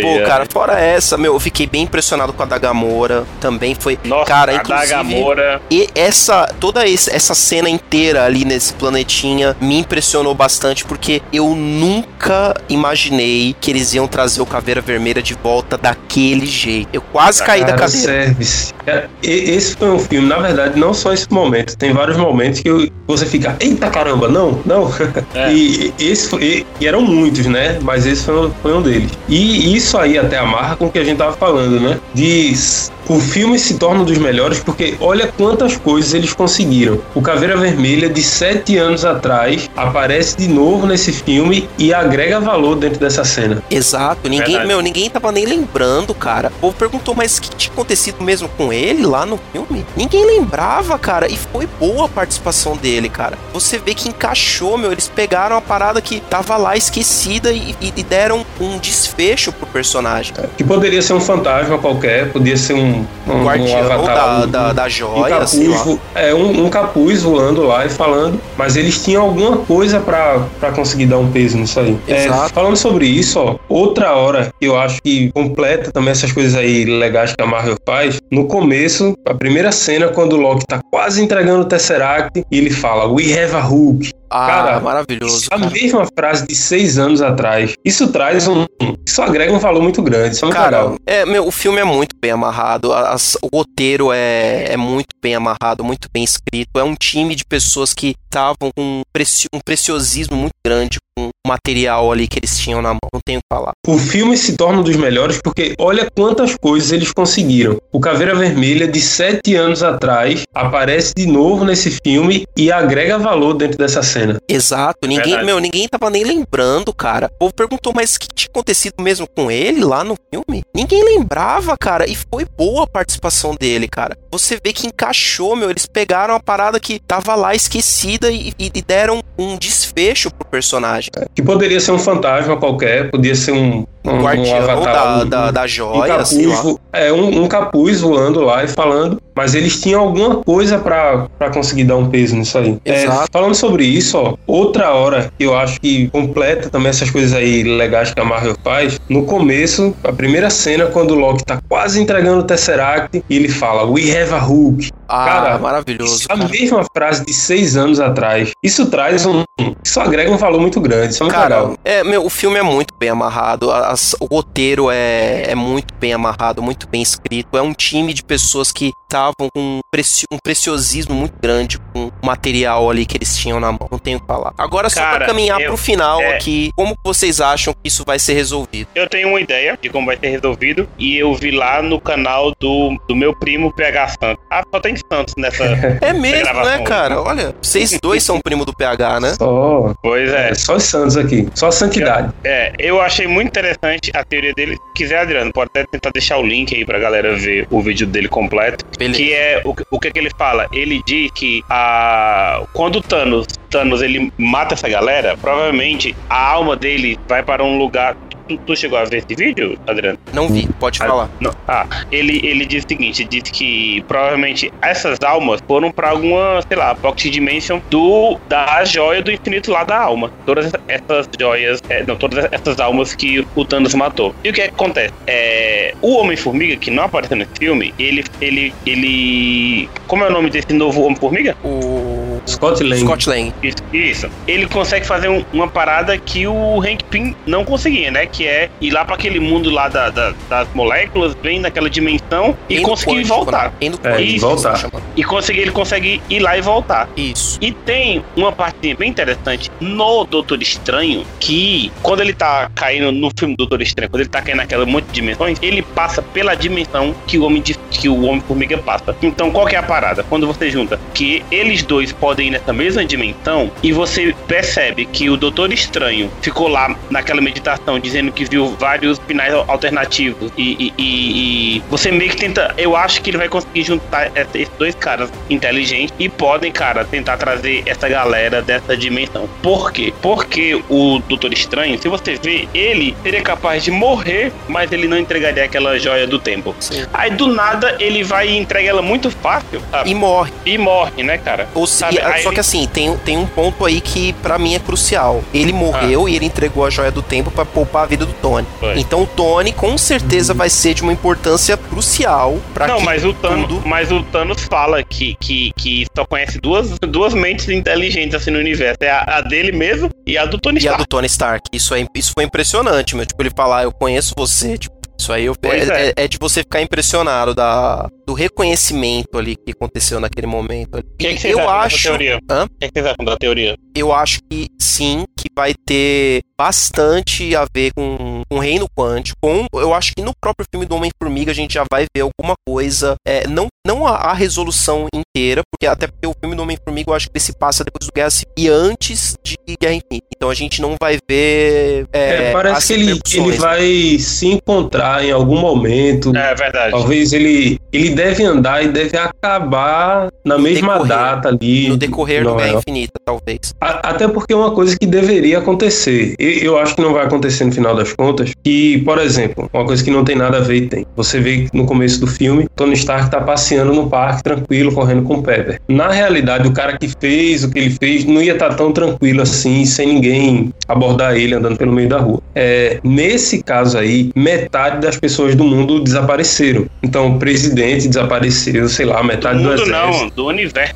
Pô, cara, fora essa, meu, eu fiquei bem impressionado com a da Gamora. Também foi. Nossa, cara, a da inclusive, Gamora. E essa, toda esse- essa cena inteira ali nesse planetinha me impressionou bastante porque eu nunca imaginei que eles iam trazer o Caveira Vermelha de volta daquele jeito. Eu quase caí da Cara, cadeira. Service. Esse foi um filme, na verdade, não só esse momento. Tem vários momentos que eu- você fica, eita caramba, não, não. É. E, esse foi, e, e eram muitos, né? Mas esse foi, um- foi um deles. E isso aí até amarra com o que a gente tava falando, né? De s- o filme se torna um dos melhores porque olha quantas coisas eles conseguiram. O Caveira Vermelha, de sete anos atrás, aparece de novo nesse filme e agrega valor dentro dessa cena. Exato, ninguém, Verdade. meu, ninguém tava nem lembrando, cara. O povo perguntou, mas o que tinha acontecido mesmo com ele lá no filme? Ninguém lembrava, cara, e foi boa a participação dele, cara. Você vê que encaixou, meu, eles pegaram a parada que tava lá esquecida e, e- deram um desfecho pro personagem. Que poderia ser um fantasma qualquer, podia ser um, um, Guardião um avatar. da- um- da- da um joia, capuz, sei lá. vo- É, um, um capuz voando lá e falando, mas eles tinham alguma coisa pra conseguir dar um peso nisso aí. É, falando sobre isso, ó, outra hora que eu acho que completa também essas coisas aí legais que a Marvel faz, no começo, a primeira cena, quando o Loki tá quase entregando o Tesseract e ele fala, We have a Hulk. Ah, Cara, maravilhoso. A mesma frase de seis anos atrás. Isso traz um. Isso agrega um valor muito grande. Isso é muito Cara, legal. é, meu, o filme é muito bem amarrado, as- o roteiro é, é muito bem amarrado, muito bem escrito. É um time de pessoas que estavam com um, preci- um preciosismo muito grande com o material ali que eles tinham na mão. Não tenho o que falar. O filme se torna um dos melhores porque olha quantas coisas eles conseguiram. O Caveira Vermelha, de sete anos atrás, aparece de novo nesse filme e agrega valor dentro dessa cena. Exato, ninguém, Verdade. meu, ninguém tava nem lembrando, cara. O povo perguntou, mas o que tinha acontecido mesmo com ele lá no filme? Ninguém lembrava, cara, e foi boa a participação dele, cara. Você vê que encaixou, meu, eles pegaram a parada que tava lá esquecida e, e- e deram um desfecho pro personagem. Que poderia ser um fantasma qualquer, podia ser um. Um, guardião da- um- da- da um joia, capuz, sei lá. É, um, um capuz voando lá e falando, mas eles tinham alguma coisa pra pra conseguir dar um peso nisso aí. É, falando sobre isso, ó, outra hora que eu acho que completa também essas coisas aí legais que a Marvel faz, no começo, a primeira cena, quando o Loki tá quase entregando o Tesseract e ele fala, We have a Hulk. Ah, Cara, maravilhoso. A mesma frase de seis anos atrás. Isso traz um. Isso agrega um valor muito grande. Isso é muito Cara, legal. é, meu, o filme é muito bem amarrado, as- o roteiro é, é muito bem amarrado, muito bem escrito. É um time de pessoas que estavam com um, preci- um preciosismo muito grande com o material ali que eles tinham na mão. Não tenho o que falar. Agora, só Cara, pra caminhar eu- pro final é. aqui, como vocês acham que isso vai ser resolvido? Eu tenho uma ideia de como vai ser resolvido e eu vi lá no canal do, do meu primo PH Santos. Ah, só tem Santos nessa. É mesmo, gravação né, cara? Olha, vocês dois são primo do PH, né? Só. Pois é. Só os Santos aqui. Só a santidade. É, eu achei muito interessante a teoria dele. Se quiser, Adriano, pode até tentar deixar o link aí pra galera ver o vídeo dele completo. Beleza. Que é o, que- o que, que ele fala? Ele diz que a, quando o Thanos, Thanos ele mata essa galera, provavelmente a alma dele vai para um lugar. Tu, chegou a ver esse vídeo, Adriano? Não vi, pode falar. Não. Ah, ele, ele diz o seguinte: diz que provavelmente essas almas foram pra alguma, sei lá, pocket dimension do, da joia do infinito lá da alma. Todas essa- essas joias, é, não, todas essas almas que o Thanos matou. E o que, é que acontece? É, o Homem-Formiga, que não apareceu nesse filme, ele, ele, ele. Como é o nome desse novo Homem-Formiga? O. Scott Lang. Scott Lang. Isso, isso. Ele consegue fazer um- uma parada que o Hank Pym não conseguia, né? Que é ir lá pra aquele mundo lá da- da- das moléculas, bem naquela dimensão e Indo conseguir quântico, voltar. né? Indo É, quântico, voltar. E conseguir, ele consegue ir lá e voltar. Isso. E tem uma parte bem interessante no Doutor Estranho que, quando ele tá caindo no filme do Doutor Estranho, quando ele tá caindo naquela monte de dimensões, ele passa pela dimensão que o Homem de, que o Homem Formiga passa. Então, qual que é a parada? Quando você junta que eles dois podem ir nessa mesma dimensão e você percebe que o Doutor Estranho ficou lá naquela meditação dizendo que viu vários finais al- alternativos e, e- e- e você meio que tenta. Eu acho que ele vai conseguir juntar esses dois caras inteligentes e podem, cara, tentar trazer essa galera dessa dimensão. Por quê? Porque o Doutor Estranho, se você vê, ele seria capaz de morrer, mas ele não entregaria aquela joia do tempo. Sim. Aí do nada ele vai e entrega ela muito fácil sabe? E morre. e, morre, né, cara? Ou Sabe, aí só que assim, tem, tem um ponto aí que pra mim é crucial. Ele morreu e ele entregou a joia do tempo pra poupar a vida do Tony. Foi. Então o Tony com certeza vai ser de uma importância crucial pra Não, mas o, Thanos, tudo- mas o Thanos fala que, que, que só conhece duas, duas mentes inteligentes assim no universo. É a, a dele mesmo e a do Tony E a Stark. do Tony Stark. Isso, é, isso foi impressionante, meu. Tipo, ele falar, eu conheço você, tipo, isso aí eu- é, é. é- é de você ficar impressionado da, do reconhecimento ali que aconteceu naquele momento. O que, que vocês eu acho, teoria? Hã? O que, que vocês acham da teoria? eu acho que sim, que vai ter bastante a ver com, com o reino quântico. Com, eu acho que no próprio filme do Homem-Formiga a gente já vai ver alguma coisa. é, não não a, a resolução inteira, porque até porque o filme do Homem-Formiga eu acho que ele se passa depois do Guerra Civil e antes de Guerra Infinita. Então a gente não vai ver. É, É, parece as que ele, ele vai se encontrar em algum momento. É verdade. Talvez ele, ele deve andar e deve acabar na No mesma decorrer. data ali. No decorrer do Não, Guerra é. Infinita, talvez. A- Até porque é uma coisa que deveria acontecer. E eu acho que não vai acontecer no final das contas. Que, por exemplo, uma coisa que não tem nada a ver e tem. Você vê que no começo do filme, Tony Stark tá passeando no parque tranquilo, correndo com o Pepper. Na realidade, o cara que fez o que ele fez não ia estar tão tranquilo assim, sem ninguém abordar ele andando pelo meio da rua. É, nesse caso aí, metade das pessoas do mundo desapareceram. Então, o presidente desapareceu, sei lá, Do metade do, mundo exército. não, do universo.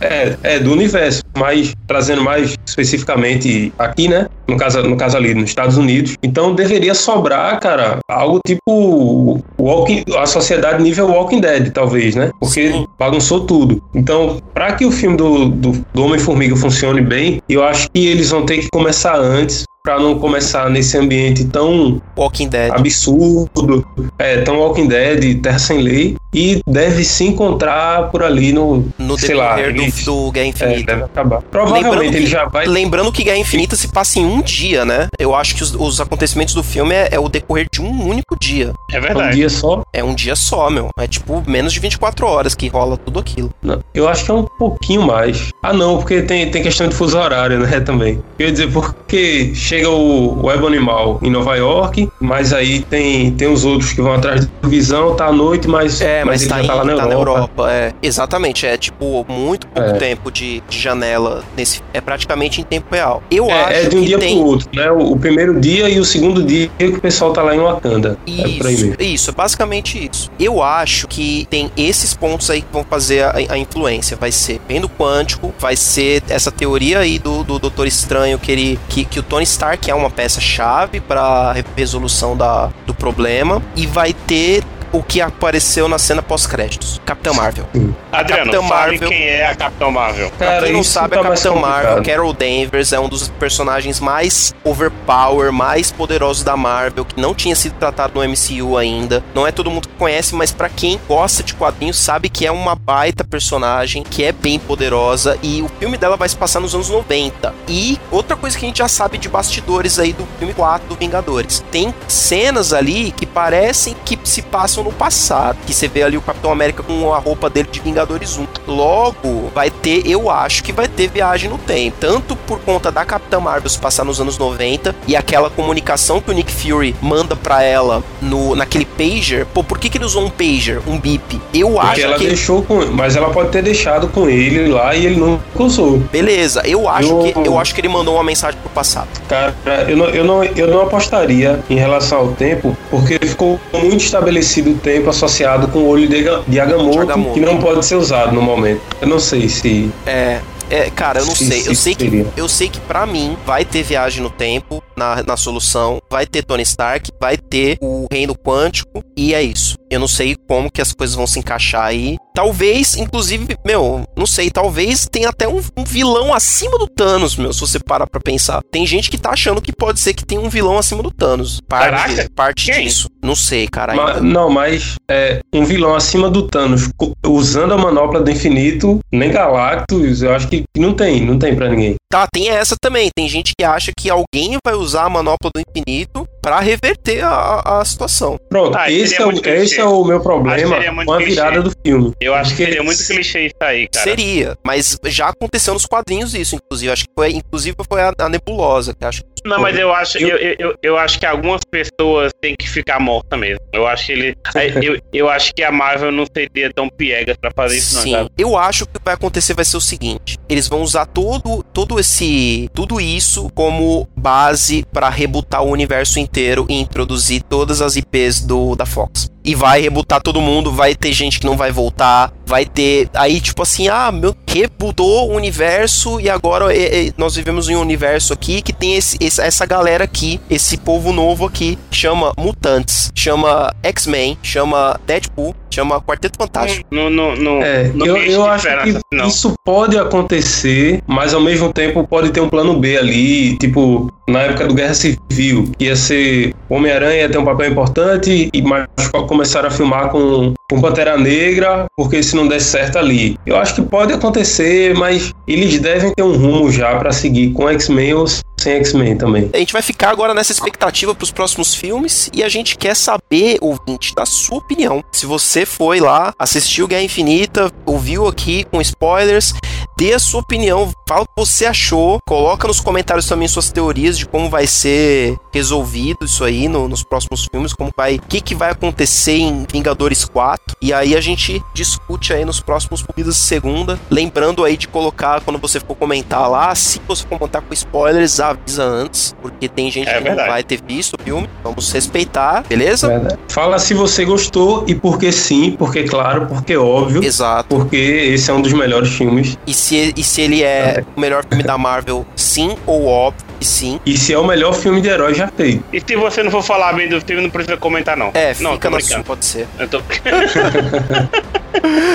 É, é do universo, mas trazendo mais especificamente aqui, né? No caso, no caso ali, nos Estados Unidos. Então deveria sobrar, cara, algo tipo Walking, a sociedade nível Walking Dead, talvez, né? Porque Sim. bagunçou tudo. Então, para que o filme do, do, do Homem-Formiga funcione bem, eu acho que eles vão ter que começar antes. Pra não começar nesse ambiente tão Walking Dead. absurdo, é, tão Walking Dead, Terra Sem Lei, e deve se encontrar por ali no, No sei lá, decorrer eles- do, do Guerra é, Infinita. deve acabar. Provavelmente Lembrando ele que- já vai. Lembrando que Guerra Infinita se passa em um dia, né? Eu acho que os, os acontecimentos do filme é, é o decorrer de um único dia. É Um verdade. dia só. É um dia só, meu. É tipo menos de 24 horas que rola tudo aquilo. Não, eu acho que é um pouquinho mais. Ah, não, porque tem, tem questão de fuso horário, né? Também. Eu ia dizer, porque chega o, o Ebo Animal em Nova York, mas aí tem, tem os outros que vão atrás do Visão, tá à noite, mas, É, mas, ele tá, em- tá lá na tá Europa. na Europa. É, exatamente. É tipo muito pouco É. tempo de, de janela nesse. É praticamente em tempo real. Eu acho É, é de um que dia tem. pro outro, né? O, o primeiro dia e o segundo dia que o pessoal tá lá em Wakanda. é Isso, mesmo. isso, é basicamente isso. Eu acho que tem esses pontos aí que vão fazer a, a influência. Vai ser vendo quântico, vai ser essa teoria aí do, do Doutor Estranho que ele que, que o Tony Stark é uma peça-chave para resolução da, do problema e vai ter o que apareceu na cena pós-créditos. Capitã Marvel. Adriano, Capitã fale Marvel- quem é a Capitão Marvel. Pra quem não sabe, tá a mais Capitã Marvel. Carol Danvers, é um dos personagens mais overpower, mais poderosos da Marvel, que não tinha sido tratado no MCU ainda. Não é todo mundo que conhece, mas pra quem gosta de quadrinhos sabe que é uma baita personagem, que é bem poderosa e o filme dela vai se passar nos anos 90. E outra coisa que a gente já sabe de bastidores aí do filme 4 do Vingadores. Tem cenas ali que parecem que se passam no passado, que você vê ali o Capitão América com a roupa dele de Vingadores 1. Logo, vai ter, eu acho que vai ter viagem no tempo, tanto por conta da Capitã Marvel se passar nos anos 90 e aquela comunicação que o Nick Fury manda pra ela no naquele pager. Pô, por que que ele usou um pager, um bip? Eu Porque acho ela que deixou com. Mas ela pode ter deixado com ele lá e ele não usou. Beleza, eu acho Eu- que eu acho que ele mandou uma mensagem pro passado. Cara, eu não, eu, não, eu não apostaria em relação ao tempo, porque ficou muito estabelecido tempo associado com o olho de, de Agamotto, que não pode ser usado no momento. Eu não sei se. É, É, cara, eu não Sim, sei. sim, eu sei que eu sei que para mim vai ter viagem no tempo na, na solução, vai ter Tony Stark, vai ter o reino quântico e é isso. Eu não sei como que as coisas vão se encaixar aí. Talvez, inclusive, meu, não sei, talvez tenha até um, um vilão acima do Thanos, meu, se você parar pra pensar. Tem gente que tá achando que pode ser que tem um vilão acima do Thanos. Parte, Caraca, parte quem? disso. Não sei, cara. Ma- não, mas é, um vilão acima do Thanos, usando a manopla do infinito, nem Galactus, eu acho que não tem, não tem pra ninguém. Tá, tem essa também. Tem gente que acha que alguém vai usar a manopla do infinito pra reverter a, a situação. Pronto, Ah, esse, é o, muito clichê. Esse é o meu problema com a clichê. virada do filme. Eu acho que seria muito clichê isso aí, cara. Seria, mas já aconteceu nos quadrinhos isso, inclusive. Acho que foi, inclusive foi a, a Nebulosa, que acho que Não, mas eu acho, Eu- eu, eu, eu, acho que algumas pessoas têm que ficar mortas mesmo. Eu acho que ele. eu, eu acho que a Marvel não seria tão piegas pra fazer isso, Sim, não, sabe? eu acho que o que vai acontecer vai ser o seguinte: eles vão usar todo, todo esse, tudo isso como base pra rebutar o universo inteiro e introduzir todas as IPs do da Fox. E vai rebutar todo mundo, vai ter gente que não vai voltar, vai ter aí tipo assim, ah, meu, rebutou o universo e agora é, é, nós vivemos em um universo aqui que tem esse, esse- essa galera aqui, esse povo novo aqui, chama mutantes, chama X-Men, chama Deadpool, chama Quarteto Fantástico. No, no, no, É, no eu, eu acho que esperança, não. isso pode acontecer, mas ao mesmo tempo pode ter um plano B ali, tipo, na época do Guerra Civil, que ia ser Homem-Aranha ia ter um papel importante, e mas começaram a filmar com, com Pantera Negra, porque se não desse certo ali. Eu acho que pode acontecer, mas eles devem ter um rumo já pra seguir com X-Men sem X-Men também. A gente vai ficar agora nessa expectativa para os próximos filmes e a gente quer saber, ouvinte, da sua opinião. Se você foi lá, assistiu Guerra Infinita, ouviu aqui com spoilers, dê a sua opinião, fala o que você achou, coloca nos comentários também suas teorias de como vai ser resolvido isso aí no- nos próximos filmes, como vai, o que, que vai acontecer em Vingadores 4. E aí a gente discute aí nos próximos Comidas de Segunda, lembrando aí de colocar quando você for comentar lá, se você for comentar com spoilers, avisa antes, porque tem gente É que não verdade. vai ter visto o filme. Vamos respeitar, beleza? Verdade. Fala se você gostou e por que sim, porque claro, porque óbvio. Exato. Porque esse é um dos melhores filmes. E se, e se ele é o melhor filme da Marvel, sim ou óbvio que sim. E se é o melhor filme de herói já feito. E se você não for falar bem do filme, não precisa comentar, não. É, não, fica na sua, pode ser. Eu tô...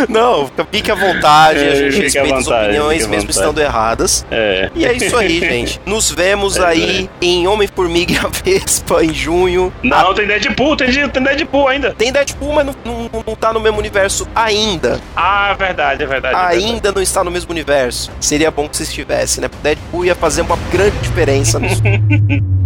Não, fica- fique à vontade, a É, gente fique à respeita as opiniões, mesmo vontade. estando erradas. É. E é isso aí, gente. Nos vemos É, aí em Homem-Formiga e a Vespa em junho. Não, tem Deadpool, tem, tem Deadpool ainda. Tem Deadpool, mas não, não, não tá no mesmo universo ainda. Ah, é verdade, é verdade. é verdade. Ainda não está no mesmo universo. Seria bom que se estivesse, né? Deadpool ia fazer uma grande diferença nisso.